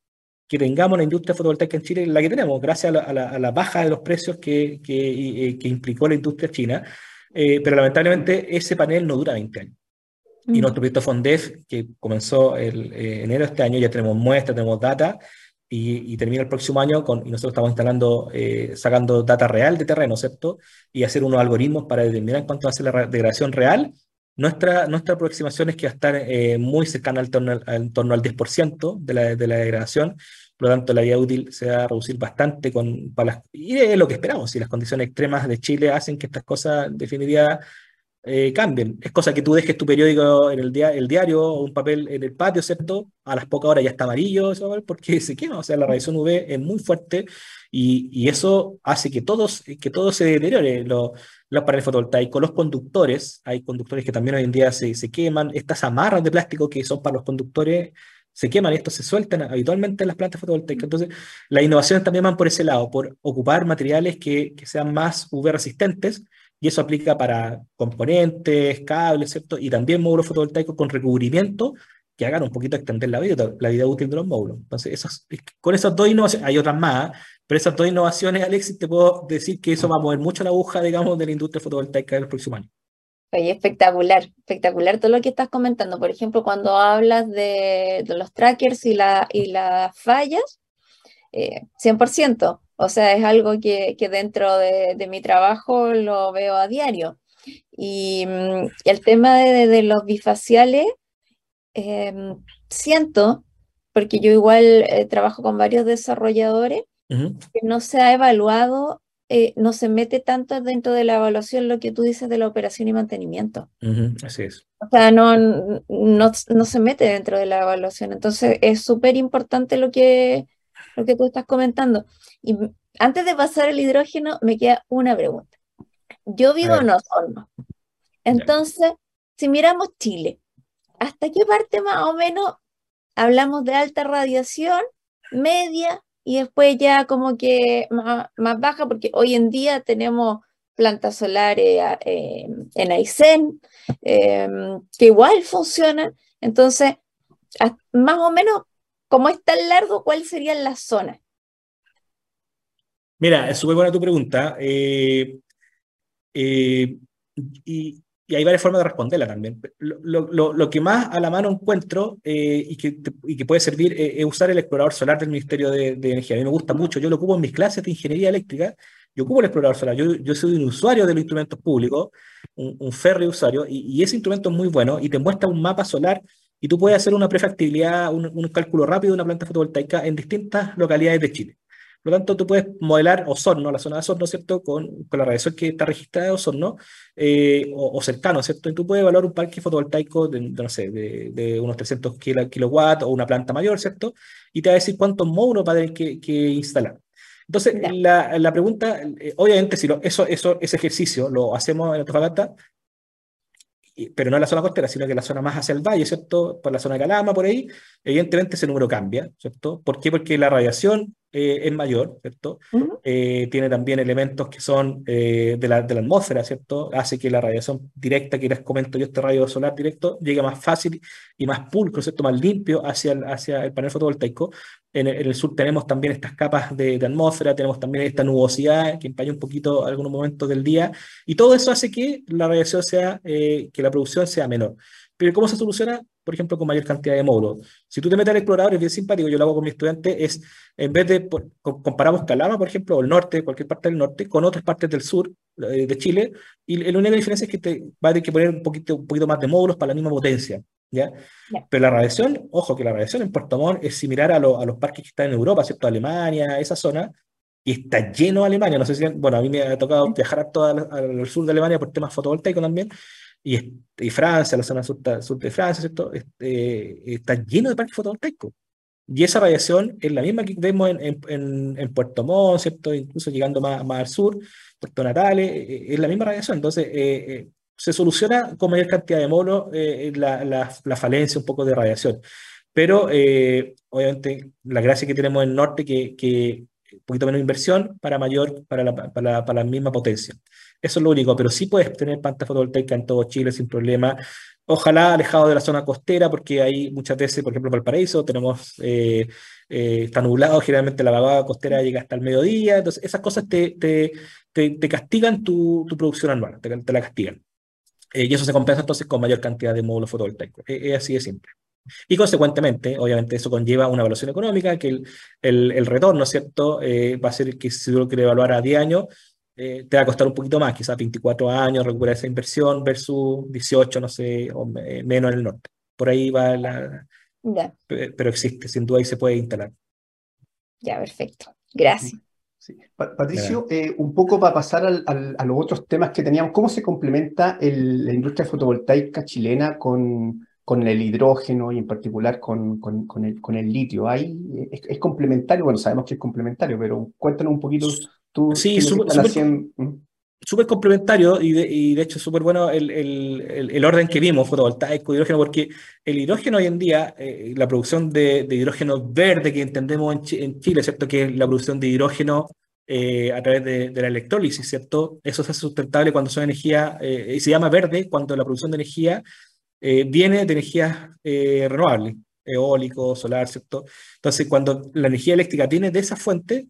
que tengamos la industria fotovoltaica en Chile la que tenemos, gracias a la, baja de los precios que, que, que, implicó la industria china. Eh, pero lamentablemente ese panel no dura 20 años. Y mm. nuestro proyecto FONDEF, que comenzó el enero de este año, ya tenemos muestras, tenemos data, y, termina el próximo año con, y nosotros estamos instalando, eh, sacando data real de terreno, ¿cierto? Y hacer unos algoritmos para determinar cuánto va a ser la degradación real. Nuestra, nuestra aproximación es que va a estar eh, muy cercana al torno, al, torno al 10% de la, de la degradación, por lo tanto la vida útil se va a reducir bastante con, para las, y es lo que esperamos, si las condiciones extremas de Chile hacen que estas cosas definitivamente eh, cambien. Es cosa que tú dejes tu periódico en el, dia el diario o un papel en el patio, ¿cierto? A las pocas horas ya está amarillo, eso, porque se quema. O sea, la radiación UV es muy fuerte y, y eso hace que, todos, que todo se deteriore. Los, los paneles fotovoltaicos, los conductores, hay conductores que también hoy en día se, se queman. Estas amarras de plástico que son para los conductores se queman y estos se sueltan habitualmente en las plantas fotovoltaicas. Entonces, las innovaciones también van por ese lado, por ocupar materiales que, que sean más UV resistentes y eso aplica para componentes, cables, ¿cierto? Y también módulos fotovoltaicos con recubrimiento que hagan un poquito extender la vida, la vida útil de los módulos. Entonces, con esas dos innovaciones, hay otras más, pero esas dos innovaciones, Alexis, te puedo decir que eso va a mover mucho la aguja, digamos, de la industria fotovoltaica del próximo año. Oye, espectacular, espectacular todo lo que estás comentando. Por ejemplo, cuando hablas de, los trackers y, la, y las fallas, 100%. O sea, es algo que, dentro de, mi trabajo lo veo a diario. Y, mm, el tema de, los bifaciales, em, siento, porque yo igual eh, trabajo con varios desarrolladores, que no se ha evaluado, eh, no se mete tanto dentro de la evaluación lo que tú dices de la operación y mantenimiento. Así es. O sea, no, no, no, se mete dentro de la evaluación. Entonces, es súper importante lo que, lo que tú estás comentando. Y antes de pasar el hidrógeno, me queda una pregunta. Yo vivo en Osorno. Entonces, si miramos Chile, ¿hasta qué parte más o menos hablamos de alta radiación, media y después ya como que más, baja? Porque hoy en día tenemos plantas solares eh, en Aysén, em, que igual funcionan. Entonces, más o menos, como es tan largo, ¿cuál sería la zona? Mira, es súper buena tu pregunta. Eh, eh, y, hay varias formas de responderla también. Lo, que más a la mano encuentro eh, y, que, y, puede servir es usar el explorador solar del Ministerio de, Energía. A mí me gusta mucho, yo lo ocupo en mis clases de ingeniería eléctrica, yo ocupo el explorador solar, yo, soy un usuario de los instrumentos públicos, un, un ferry usuario, y, ese instrumento es muy bueno y te muestra un mapa solar y tú puedes hacer una prefactibilidad, un, un cálculo rápido de una planta fotovoltaica en distintas localidades de Chile. Por lo tanto, tú puedes modelar Osorno, la zona de Osorno, ¿cierto? Con, con la radiación que está registrada de Osorno eh, o, cercano, ¿cierto? Y tú puedes evaluar un parque fotovoltaico de, no sé, de, de unos 300 kilowatts o una planta mayor, ¿cierto? Y te va a decir cuántos módulos va a tener que, que instalar. Entonces, la, la, pregunta, eh, obviamente, si lo, eso, eso, ese ejercicio lo hacemos en Antofagasta, pero no en la zona costera, sino que en la zona más hacia el valle, ¿cierto? Por la zona de Calama, por ahí, evidentemente ese número cambia, ¿cierto? ¿Por qué? Porque la radiación eh, es mayor, ¿cierto? Eh, tiene también elementos que son eh, de, la, de, la, atmósfera, ¿cierto? Hace que la radiación directa que les comento yo, este rayo solar directo, llegue más fácil y más pulcro, ¿cierto? Más limpio hacia el, hacia el panel fotovoltaico. En el, sur tenemos también estas capas de, de, atmósfera, tenemos también esta nubosidad que empaña un poquito algunos momentos del día, y todo eso hace que la radiación sea, que la producción sea menor. Pero ¿cómo se soluciona? Por ejemplo, con mayor cantidad de módulos. Si tú te metes al explorador, es bien simpático, yo lo hago con mis estudiantes, es en vez de, comparamos Calama, por ejemplo, o el norte, cualquier parte del norte, con otras partes del sur eh, de Chile, y la única diferencia es que te va a tener que poner un poquito, un poquito más de módulos para la misma potencia. ¿ya? Pero la radiación, ojo que la radiación en Puerto Montt es similar a, a los parques que están en Europa, ¿cierto? Alemania, esa zona, y está lleno de Alemania. No sé si, bueno, a mí me ha tocado viajar a todo al, sur de Alemania por temas fotovoltaicos también, y, y Francia, la zona sur, sur de Francia, ¿cierto? Este, está lleno de parques fotovoltaicos. Y esa radiación es la misma que vemos en, en, en Puerto Montt, ¿cierto? Incluso llegando más, más al sur, Puerto Natales, eh, eh, es la misma radiación. Entonces, eh, se soluciona con mayor cantidad de módulos la, la, la, falencia un poco de radiación. Pero, obviamente, la gracia que tenemos en el norte que, que un poquito menos inversión para mayor, para la, para, para la misma potencia. Eso es lo único, pero sí puedes tener pantalla fotovoltaica en todo Chile sin problema. Ojalá alejado de la zona costera, porque hay muchas veces, por ejemplo, Valparaíso, tenemos, eh, eh, está nublado, generalmente la vaguada costera llega hasta el mediodía, entonces esas cosas te, te, te, castigan tu, tu, producción anual, te, la castigan. Eh, y eso se compensa entonces con mayor cantidad de módulos fotovoltaicos. Es, así de simple. Y consecuentemente, obviamente, eso conlleva una evaluación económica, que el, el, el retorno, ¿cierto? va a ser que si uno quiere evaluar a 10 años, eh, te va a costar un poquito más, quizás 24 años recuperar esa inversión versus 18, no sé, o menos en el norte. Por ahí va la... Pero existe, sin duda, y se puede instalar. Ya, perfecto. Gracias. Patricio, eh, un poco para pasar al, a los otros temas que teníamos, ¿cómo se complementa el, la industria fotovoltaica chilena con, con el hidrógeno y en particular con, con, con el, con el litio? ¿Hay, es, es, complementario? Bueno, sabemos que es complementario, pero cuéntanos un poquito sí, súper complementario y de, y de hecho súper bueno el, el, el, orden que vimos, fotovoltaico, hidrógeno, porque el hidrógeno hoy en día, eh, la producción de, de, hidrógeno verde que entendemos en, en, Chile, ¿cierto? Que es la producción de hidrógeno eh, a través de, de, la electrólisis, ¿cierto? Eso se hace sustentable cuando son energía, eh, y se llama verde cuando la producción de energía viene de energías renovables, eólico, solar, ¿cierto? Entonces, cuando la energía eléctrica viene de esa fuente,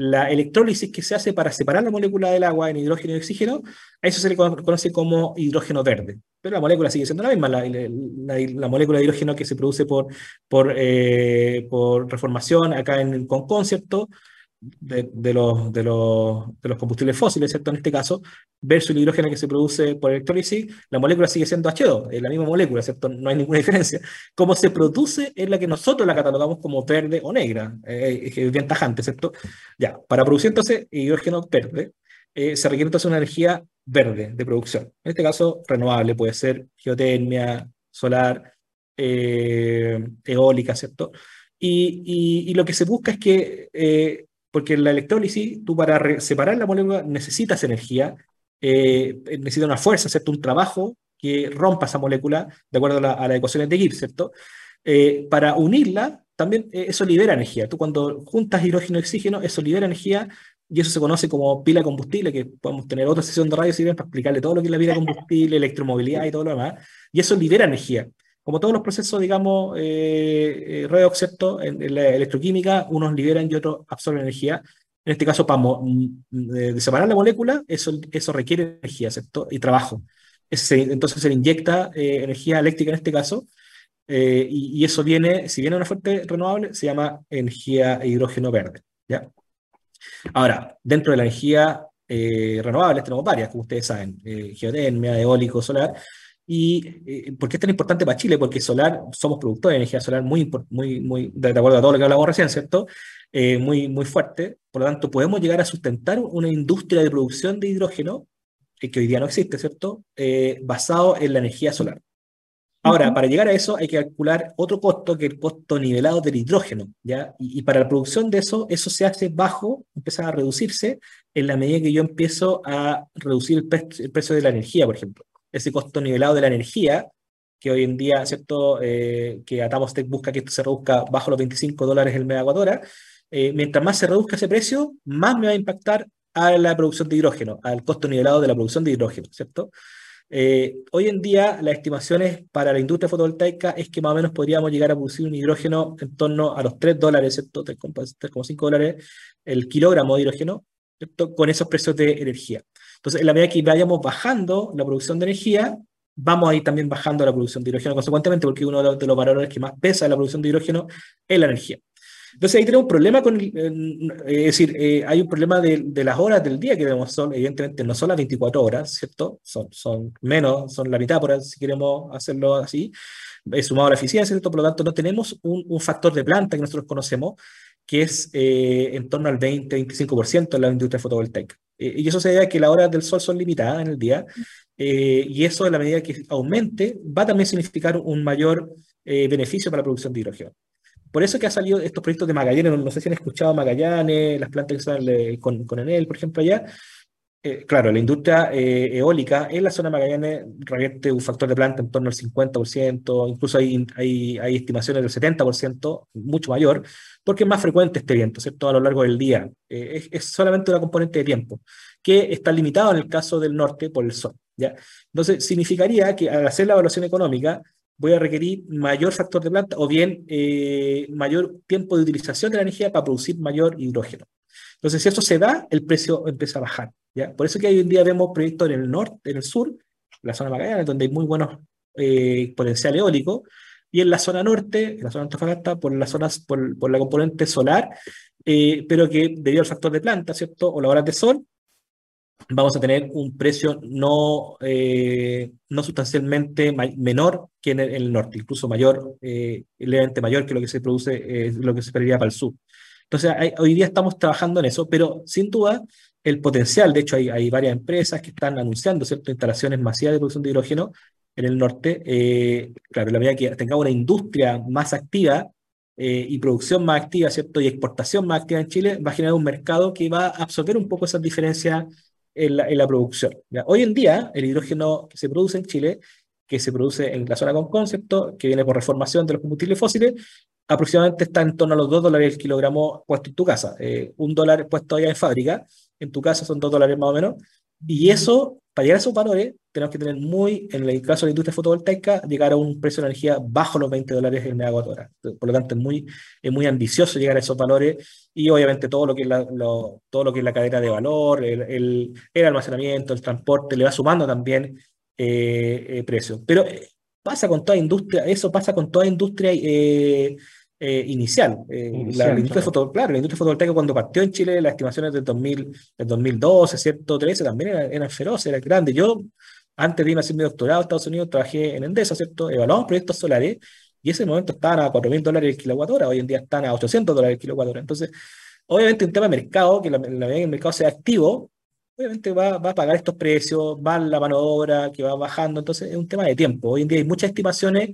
la electrólisis que se hace para separar la molécula del agua en hidrógeno y oxígeno, a eso se le conoce como hidrógeno verde. Pero la molécula sigue siendo la misma, la, la, molécula de hidrógeno que se produce por, por, eh, por reformación acá en el ¿cierto? De, los, de, los, de los combustibles fósiles, ¿cierto? En este caso, versus el hidrógeno que se produce por electrólisis, la molécula sigue siendo H2, es la misma molécula, ¿cierto? No hay ninguna diferencia. Cómo se produce es la que nosotros la catalogamos como verde o negra, eh, es bien tajante, ¿cierto? Ya, para producir entonces hidrógeno verde, eh, se requiere entonces una energía verde de producción. En este caso, renovable, puede ser geotermia, solar, eh, eólica, ¿cierto? Y, y, y, lo que se busca es que porque en la electrólisis, tú para separar la molécula necesitas energía, eh, necesitas una fuerza, ¿cierto? Un trabajo que rompa esa molécula de acuerdo a, las ecuaciones de Gibbs, ¿cierto? Eh, para unirla, también eh, eso libera energía. Tú cuando juntas hidrógeno y oxígeno, eso libera energía y eso se conoce como pila combustible, que podemos tener otra sesión de radio si bien para explicarle todo lo que es la pila combustible, electromovilidad y todo lo demás, y eso libera energía como todos los procesos, digamos, eh, eh redox, En, la electroquímica, unos liberan y otros absorben energía. En este caso, para mm, de, separar la molécula, eso, eso requiere energía, ¿cierto? Y trabajo. entonces se inyecta eh, energía eléctrica en este caso, eh, y, eso viene, si viene una fuente renovable, se llama energía hidrógeno verde, ¿ya? Ahora, dentro de la energía renovable tenemos varias, como ustedes saben, geotermia, eólico, solar, ¿Y eh, por qué es tan importante para Chile? Porque solar, somos productores de energía solar muy, muy, muy de acuerdo a todo lo que hablamos recién, ¿cierto? Eh, muy, muy fuerte. Por lo tanto, podemos llegar a sustentar una industria de producción de hidrógeno, que hoy día no existe, ¿cierto? Eh, basado en la energía solar. Ahora, para llegar a eso hay que calcular otro costo que el costo nivelado del hidrógeno, ¿ya? Y, para la producción de eso, eso se hace bajo, empieza a reducirse en la medida que yo empiezo a reducir el precio de la energía, por ejemplo ese costo nivelado de la energía, que hoy en día, ¿cierto? Eh, que Atamostec busca que esto se reduzca bajo los 25 dólares el megawatt hora. Eh, mientras más se reduzca ese precio, más me va a impactar a la producción de hidrógeno, al costo nivelado de la producción de hidrógeno, ¿cierto? Eh, hoy en día, las estimaciones para la industria fotovoltaica es que más o menos podríamos llegar a producir un hidrógeno en torno a los 3 dólares, ¿cierto? 3,5 dólares el kilogramo de hidrógeno, ¿cierto? Con esos precios de energía. Entonces, en la medida que vayamos bajando la producción de energía, vamos a ir también bajando la producción de hidrógeno consecuentemente, porque uno de los, valores que más pesa la producción de hidrógeno es la energía. Entonces ahí tenemos un problema con, es decir, eh, hay un problema de, las horas del día que tenemos, son, evidentemente no son las 24 horas, ¿cierto? Son, menos, son la mitad por si queremos hacerlo así, es sumado a la eficiencia, ¿cierto? Por lo tanto, no tenemos un, un factor de planta que nosotros conocemos que es eh, en torno al 20-25% en la industria fotovoltaica. Eh, y eso se debe a que las horas del sol son limitadas en el día, eh, y eso en la medida que aumente va a también significar un mayor beneficio para la producción de hidrógeno. Por eso que ha salido estos proyectos de Magallanes, no, sé si han escuchado Magallanes, las plantas que están con, con Enel, por ejemplo, allá, eh, claro, la industria eh, eólica en la zona de Magallanes revierte un factor de planta en torno al 50%, incluso hay, hay, estimaciones del 70%, mucho mayor, porque es más frecuente este viento, ¿cierto? A lo largo del día. Eh, es, solamente una componente de tiempo, que está limitado en el caso del norte por el sol, ¿ya? Entonces, significaría que al hacer la evaluación económica, voy a requerir mayor factor de planta o bien mayor tiempo de utilización de la energía para producir mayor hidrógeno. Entonces, si eso se da, el precio empieza a bajar. ¿Ya? Por eso que hoy en día vemos proyectos en el norte, en el sur, la zona de Magallanes, donde hay muy buenos eh, potencial eólico, y en la zona norte, en la zona de Antofagasta, por, las zonas, por, por la componente solar, eh, pero que debido al factor de planta, ¿cierto? O la hora de sol, vamos a tener un precio no, eh, no sustancialmente menor que en el, norte, incluso mayor, eh, levemente mayor que lo que se produce, lo que se esperaría para el sur. Entonces, hoy día estamos trabajando en eso, pero sin duda el potencial, de hecho hay, hay varias empresas que están anunciando ¿cierto? instalaciones masivas de producción de hidrógeno en el norte. Eh, claro, la medida que tengamos una industria más activa eh, y producción más activa ¿cierto? y exportación más activa en Chile, va a generar un mercado que va a absorber un poco esas diferencias en la, en la producción. Hoy en día, el hidrógeno que se produce en Chile que se produce en la zona con concepto, que viene por reformación de los combustibles fósiles, aproximadamente está en torno a los 2 dólares el kilogramo puesto en tu casa. Eh, un dólar puesto allá en fábrica, en tu casa son 2 dólares más o menos. Y eso, para llegar a esos valores, tenemos que tener muy, en el caso de la industria fotovoltaica, llegar a un precio de energía bajo los 20 dólares el megawatt hora. Por lo tanto, es muy, es muy ambicioso llegar a esos valores y obviamente todo lo que es la, todo lo que es la cadena de valor, el, el, almacenamiento, el transporte, le va sumando también eh, eh precio. Pero eh, pasa con toda industria, eso pasa con toda industria eh, eh, inicial. Eh, la, industria claro. la industria fotovoltaica cuando partió en Chile, las estimaciones del, 2000, del 2012, 113, también eran, eran feroces, eran grandes. Yo, antes de irme a hacer mi doctorado en Estados Unidos, trabajé en Endesa, ¿cierto? Evaluamos proyectos solares y en ese momento estaban a 4 mil dólares el kilowatt hora, hoy en día están a 800 dólares el kilowatt hora. Entonces, obviamente un tema de mercado, que la, la medida que el mercado sea activo, obviamente va, va, a pagar estos precios, va la mano de obra que va bajando, entonces es un tema de tiempo. Hoy en día hay muchas estimaciones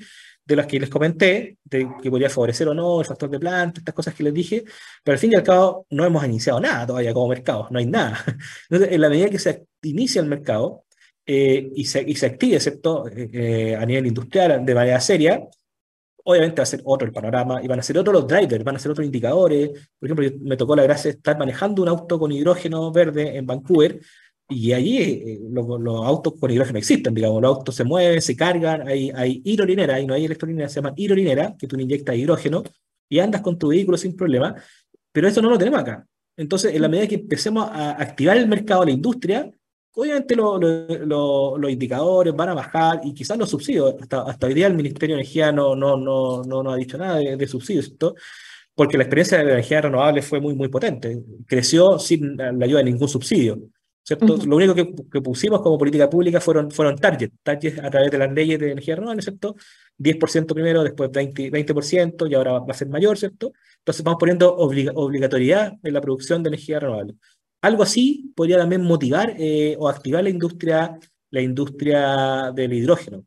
de las que les comenté, de que podría favorecer o no el factor de planta, estas cosas que les dije, pero al fin y al cabo no hemos iniciado nada todavía como mercado, no hay nada. Entonces, en la medida que se inicia el mercado eh, y, se, y se active, ¿cierto? Eh, eh, a nivel industrial de manera seria, obviamente va a ser otro el panorama y van a ser otros los drivers, van a ser otros indicadores. Por ejemplo, me tocó la gracia de estar manejando un auto con hidrógeno verde en Vancouver y allí eh, los, autos con hidrógeno existen, digamos, los autos se mueven, se cargan, hay, hay hidrolinera, ahí no hay electrolinera, se llama hidrolinera, que tú inyectas hidrógeno y andas con tu vehículo sin problema, pero eso no lo tenemos acá. Entonces, en la medida que empecemos a activar el mercado, la industria, obviamente los indicadores van a bajar y quizás los subsidios. Hasta, hasta hoy día el Ministerio de Energía no, no, no, no, ha dicho nada de, subsidios, porque la experiencia de la energía renovable fue muy, muy potente. Creció sin la ayuda de ningún subsidio. ¿Cierto? Lo único que, que, pusimos como política pública fueron, fueron targets, targets a través de las leyes de energía renovable, ¿cierto? 10% primero, después 20%, 20% y ahora va a ser mayor, ¿cierto? Entonces vamos poniendo obligatoriedad en la producción de energía renovable. Algo así podría también motivar eh, o activar la industria, la industria del hidrógeno.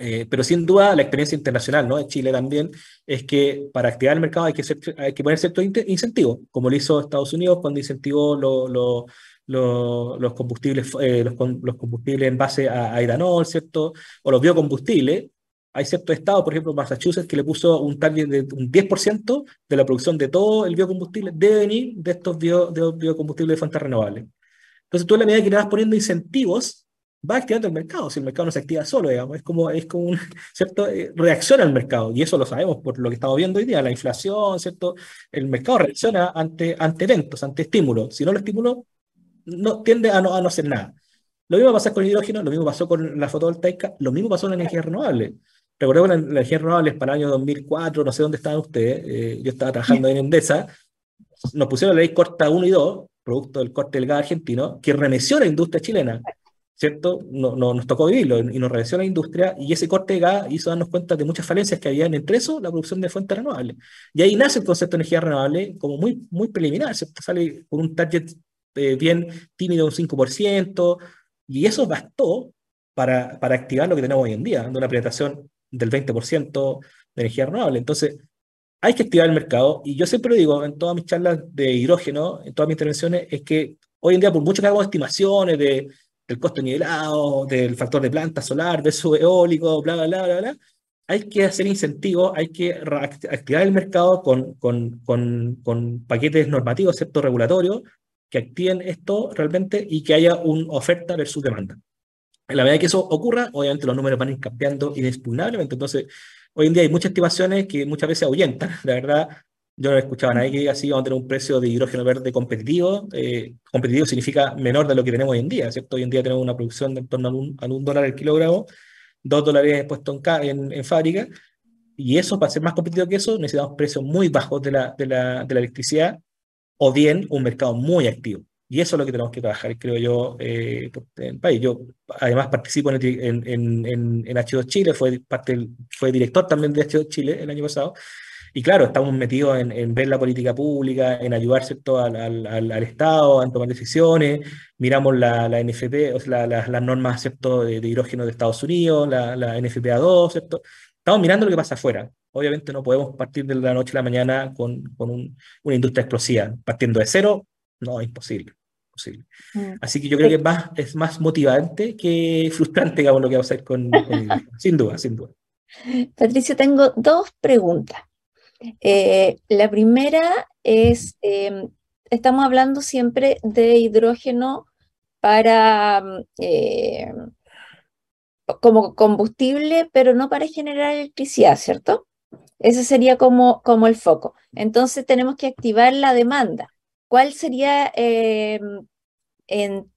Eh, pero sin duda la experiencia internacional ¿no? de Chile también es que para activar el mercado hay que, hay que poner ciertos incentivos, como lo hizo Estados Unidos cuando incentivó lo, lo, los combustibles, eh, los, los, combustibles en base a, a, etanol, ¿cierto? O los biocombustibles. Hay ciertos estados, por ejemplo, Massachusetts, que le puso un target de un 10% de la producción de todo el biocombustible debe venir de estos bio, de biocombustibles de fuentes renovables. Entonces, tú en la medida que le vas poniendo incentivos, va activando el mercado. Si el mercado no se activa solo, digamos, es como, es como un, ¿cierto? Eh, reacciona al mercado. Y eso lo sabemos por lo que estamos viendo hoy día, la inflación, ¿cierto? El mercado reacciona ante, ante eventos, ante estímulos. Si no lo estímulo, no, tiende a no, a no hacer nada. Lo mismo pasa con el hidrógeno, lo mismo pasó con la fotovoltaica, lo mismo pasó con la energía renovable. Recordemos que la, energía renovable para el año 2004, no sé dónde estaban ustedes, eh, yo estaba trabajando en Endesa, nos pusieron la ley corta 1 y 2, producto del corte del gas argentino, que remeció la industria chilena. ¿Cierto? No, no, nos tocó vivirlo y nos revenció la industria y ese corte de gas hizo darnos cuenta de muchas falencias que había entre eso, la producción de fuentes renovables. Y ahí nace el concepto de energía renovable como muy, muy preliminar, ¿cierto? Sale con un target eh, bien tímido, un 5%, y eso bastó para, para activar lo que tenemos hoy en día, dando una penetración del 20% de energía renovable. Entonces, hay que activar el mercado, y yo siempre digo en todas mis charlas de hidrógeno, en todas mis intervenciones, es que hoy en día, por mucho que hagamos estimaciones de del costo nivelado, del factor de planta solar versus eólico, bla, bla, bla, bla, bla. Hay que hacer incentivos, hay que activar el mercado con, con, con, con paquetes normativos, excepto regulatorios, que activen esto realmente y que haya una oferta versus demanda. En la medida que eso ocurra, obviamente los números van a ir cambiando inexpugnablemente. Entonces, hoy en día hay muchas estimaciones que muchas veces ahuyentan. La verdad, yo no escuchaba a nadie que diga así, vamos a tener un precio de hidrógeno verde competitivo. Eh, competitivo significa menor de lo que tenemos hoy en día, ¿cierto? Hoy en día tenemos una producción de en torno a un, a un dólar el kilogramo, dos dólares puesto en, en, fábrica, y eso, para ser más competitivo que eso, necesitamos precios muy bajos de la, de la, de la electricidad, o bien un mercado muy activo. Y eso es lo que tenemos que trabajar, creo yo, eh, en el país. Yo, además, participo en, en, en, en H2 Chile, fue, parte, fue director también de H2 Chile el año pasado, y claro, estamos metidos en, ver la política pública, en ayudar ¿cierto? Al, al, al, Estado a tomar decisiones, miramos la, la NFP, o sea, las normas ¿cierto? De, hidrógeno de Estados Unidos, la, la NFPA2, ¿cierto? estamos mirando lo que pasa afuera. Obviamente no podemos partir de la noche a la mañana con, con un, una industria explosiva. Partiendo de cero, no, es imposible. imposible. Mm. Así que yo creo que es más, es más motivante que frustrante, digamos, lo que vamos a hacer con, con sin duda, sin duda. Patricio, tengo dos preguntas. Eh, la primera es, em, estamos hablando siempre de hidrógeno para eh, como combustible, pero no para generar electricidad, ¿cierto? Ese sería como, como el foco. Entonces tenemos que activar la demanda. ¿Cuál sería em, en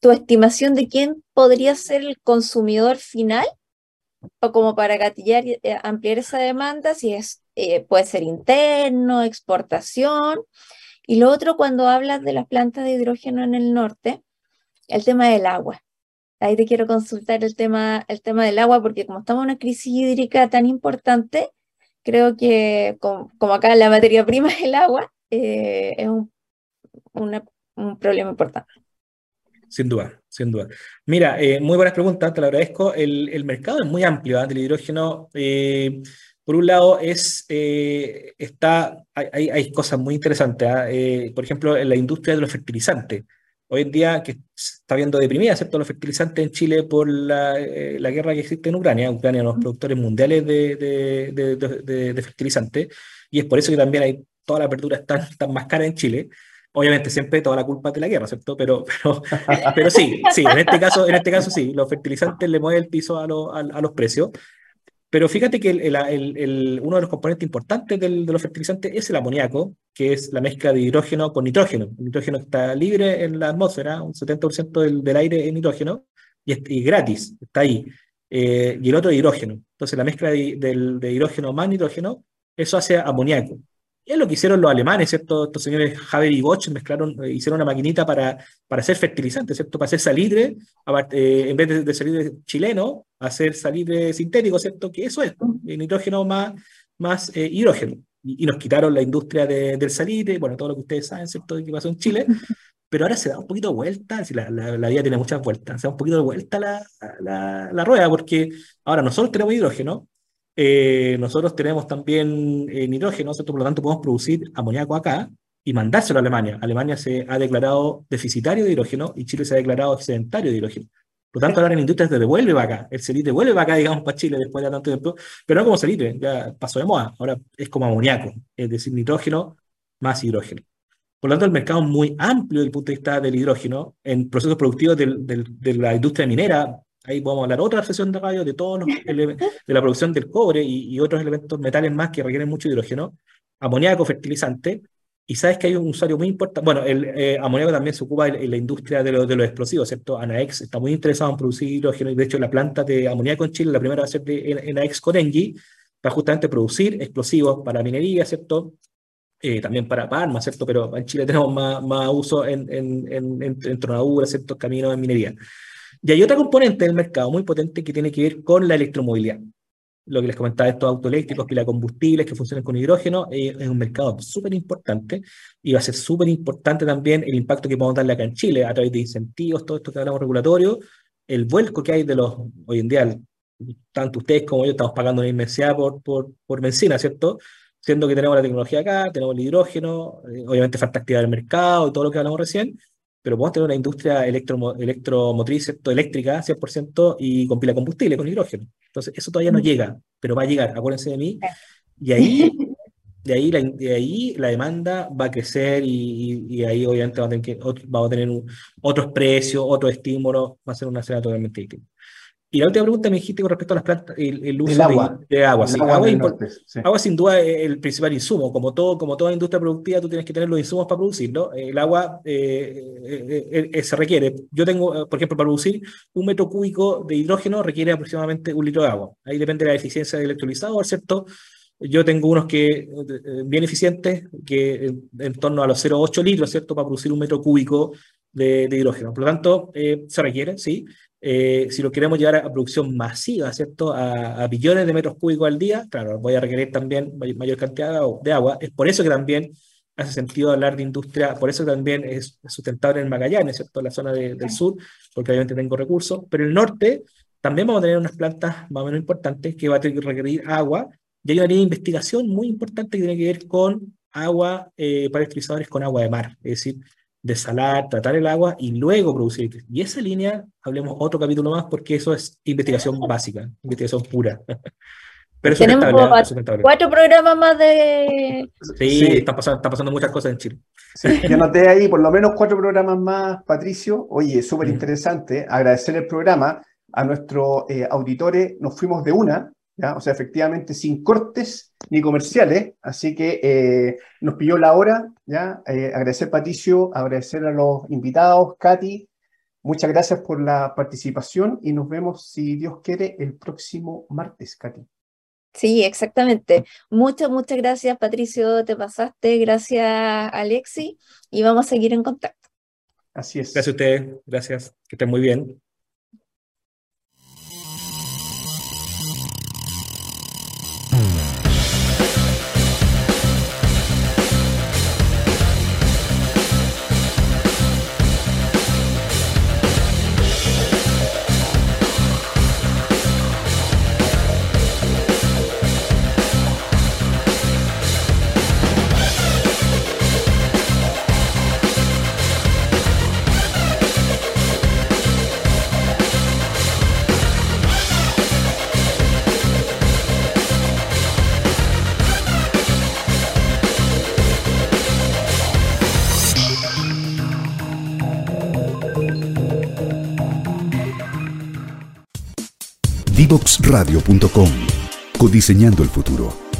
tu estimación de quién podría ser el consumidor final? O como para gatillar y eh, ampliar esa demanda, si es eh, puede ser interno, exportación. Y lo otro, cuando hablas de las plantas de hidrógeno en el norte, el tema del agua. Ahí te quiero consultar el tema, el tema del agua, porque como estamos en una crisis hídrica tan importante, creo que como, acá la materia prima es el agua, eh, es un, un problema importante. Sin duda, sin duda. Mira, eh, muy buenas preguntas, te lo agradezco. El, el mercado es muy amplio ¿ah? del hidrógeno. Por un lado, es, eh, está, hay, hay, cosas muy interesantes. ¿ah? Eh, por ejemplo, en la industria de los fertilizantes. Hoy en día, que está viendo deprimida, ¿cierto? Los fertilizantes en Chile por la, eh, la guerra que existe en Ucrania. Ucrania es uno de los productores mundiales de, de, de, de, fertilizantes. Y es por eso que también hay toda la apertura está tan más cara en Chile. Obviamente siempre toda la culpa de la guerra, ¿cierto? Pero, pero, pero sí, sí, en este caso, en este caso sí, los fertilizantes le mueven el piso a, a, a los precios. Pero fíjate que uno de los componentes importantes de los fertilizantes es el amoníaco, que es la mezcla de hidrógeno con nitrógeno. El nitrógeno está libre en la atmósfera, un 70% del, del, aire es nitrógeno, y es gratis, está ahí. Eh, y el otro es hidrógeno. Entonces la mezcla de, de hidrógeno más nitrógeno, eso hace amoníaco. Y es lo que hicieron los alemanes, ¿cierto? Estos señores Haber y Bosch mezclaron, eh, hicieron una maquinita para, para hacer fertilizante, ¿cierto? Para hacer salitre, eh, en vez de, de, salitre chileno, hacer salitre sintético, ¿cierto? Que eso es, nitrógeno más, más eh, hidrógeno. Y, nos quitaron la industria del salitre, bueno, todo lo que ustedes saben, ¿cierto? De qué pasó en Chile. Pero ahora se da un poquito de vuelta, la, la, la, vida tiene muchas vueltas, se da un poquito de vuelta la, la rueda, porque ahora nosotros tenemos hidrógeno, eh, nosotros tenemos también eh, nitrógeno, por lo tanto podemos producir amoníaco acá y mandárselo a Alemania. Alemania se ha declarado deficitario de hidrógeno y Chile se ha declarado excedentario de hidrógeno. Por lo tanto, ahora en industria se devuelve para acá. El celite vuelve para acá, digamos, para Chile después de tanto tiempo, pero no como celite, ya pasó de moda. Ahora es como amoníaco, es decir, nitrógeno más hidrógeno. Por lo tanto, el mercado es muy amplio desde el punto de vista del hidrógeno. En procesos productivos de la industria minera, Ahí podemos hablar otra sesión de radio de todos los de la producción del cobre y, otros elementos metales más que requieren mucho hidrógeno, amoníaco, fertilizante, y sabes que hay un usuario muy importante, bueno, el eh, amoníaco también se ocupa en, la industria de, de, los explosivos, ¿cierto? Anaex está muy interesado en producir hidrógeno, y de hecho la planta de amoníaco en Chile, la primera va a ser de Anaex Corengi, para justamente producir explosivos para minería, ¿cierto? Eh, también para Parma, ¿cierto? Pero en Chile tenemos más, más uso en, en, en, en tronaduras, ¿cierto? Caminos en minería. Y hay otra componente del mercado muy potente que tiene que ver con la electromovilidad. Lo que les comentaba, estos autos eléctricos, pila combustibles que funcionan con hidrógeno, eh, es un mercado súper importante y va a ser súper importante también el impacto que podemos darle acá en Chile a través de incentivos, todo esto que hablamos regulatorio, el vuelco que hay de los, hoy en día, tanto ustedes como yo estamos pagando una inmensidad por, por, por benzina, ¿cierto? Siendo que tenemos la tecnología acá, tenemos el hidrógeno, eh, obviamente falta actividad del mercado y todo lo que hablamos recién, pero podemos tener una industria electro, electromotriz, ¿cierto? eléctrica, 100%, y con pila combustible, con hidrógeno. Entonces, eso todavía no mm. llega, pero va a llegar, acuérdense de mí. Y ahí, de ahí, la, de ahí la demanda va a crecer y, y, ahí obviamente vamos a tener, que, vamos a tener otros precios, otros estímulos, va a ser una escena totalmente distinta. Y la última pregunta me dijiste con respecto a las plantas, el, uso agua. De, agua. agua, sin duda es el principal insumo. Como, todo, como toda industria productiva, tú tienes que tener los insumos para producirlo. El agua eh, eh, eh, se requiere. Yo tengo, por ejemplo, para producir un metro cúbico de hidrógeno requiere aproximadamente un litro de agua. Ahí depende de la eficiencia del electrolizador, ¿cierto? Yo tengo unos que bien eficientes, que en, torno a los 0,8 litros, ¿cierto? Para producir un metro cúbico de, de hidrógeno. Por lo tanto, se requiere, sí. Eh, si lo queremos llevar a, producción masiva, ¿cierto? A, billones de metros cúbicos al día, claro, voy a requerir también mayor, cantidad de agua. Es por eso que también hace sentido hablar de industria, por eso también es sustentable en Magallanes, ¿cierto? La zona del sur, porque obviamente tengo recursos, pero en el norte también vamos a tener unas plantas más o menos importantes que va a tener que requerir agua, y hay una línea de investigación muy importante que tiene que ver con agua eh, para utilizadores con agua de mar, es decir, desalar, tratar el agua y luego producir. Y esa línea, hablemos otro capítulo más porque eso es investigación básica, investigación pura. Pero Tenemos cuatro programas más de... Sí, Está, pasando, está pasando muchas cosas en Chile. Sí, yo noté ahí por lo menos cuatro programas más, Patricio. Oye, súper interesante. Agradecer el programa. A nuestros eh, auditores nos fuimos de una, o sea, efectivamente sin cortes ni comerciales, así que eh, nos pilló la hora, ¿ya? Eh, agradecer Patricio, agradecer a los invitados, Katy, muchas gracias por la participación y nos vemos, si Dios quiere, el próximo martes, Katy. Sí, exactamente. Muchas, muchas gracias, Patricio, te pasaste, gracias, Alexi, y vamos a seguir en contacto. Así es. Gracias a ustedes, gracias, que estén muy bien. Divoxradio.com. Codiseñando el futuro.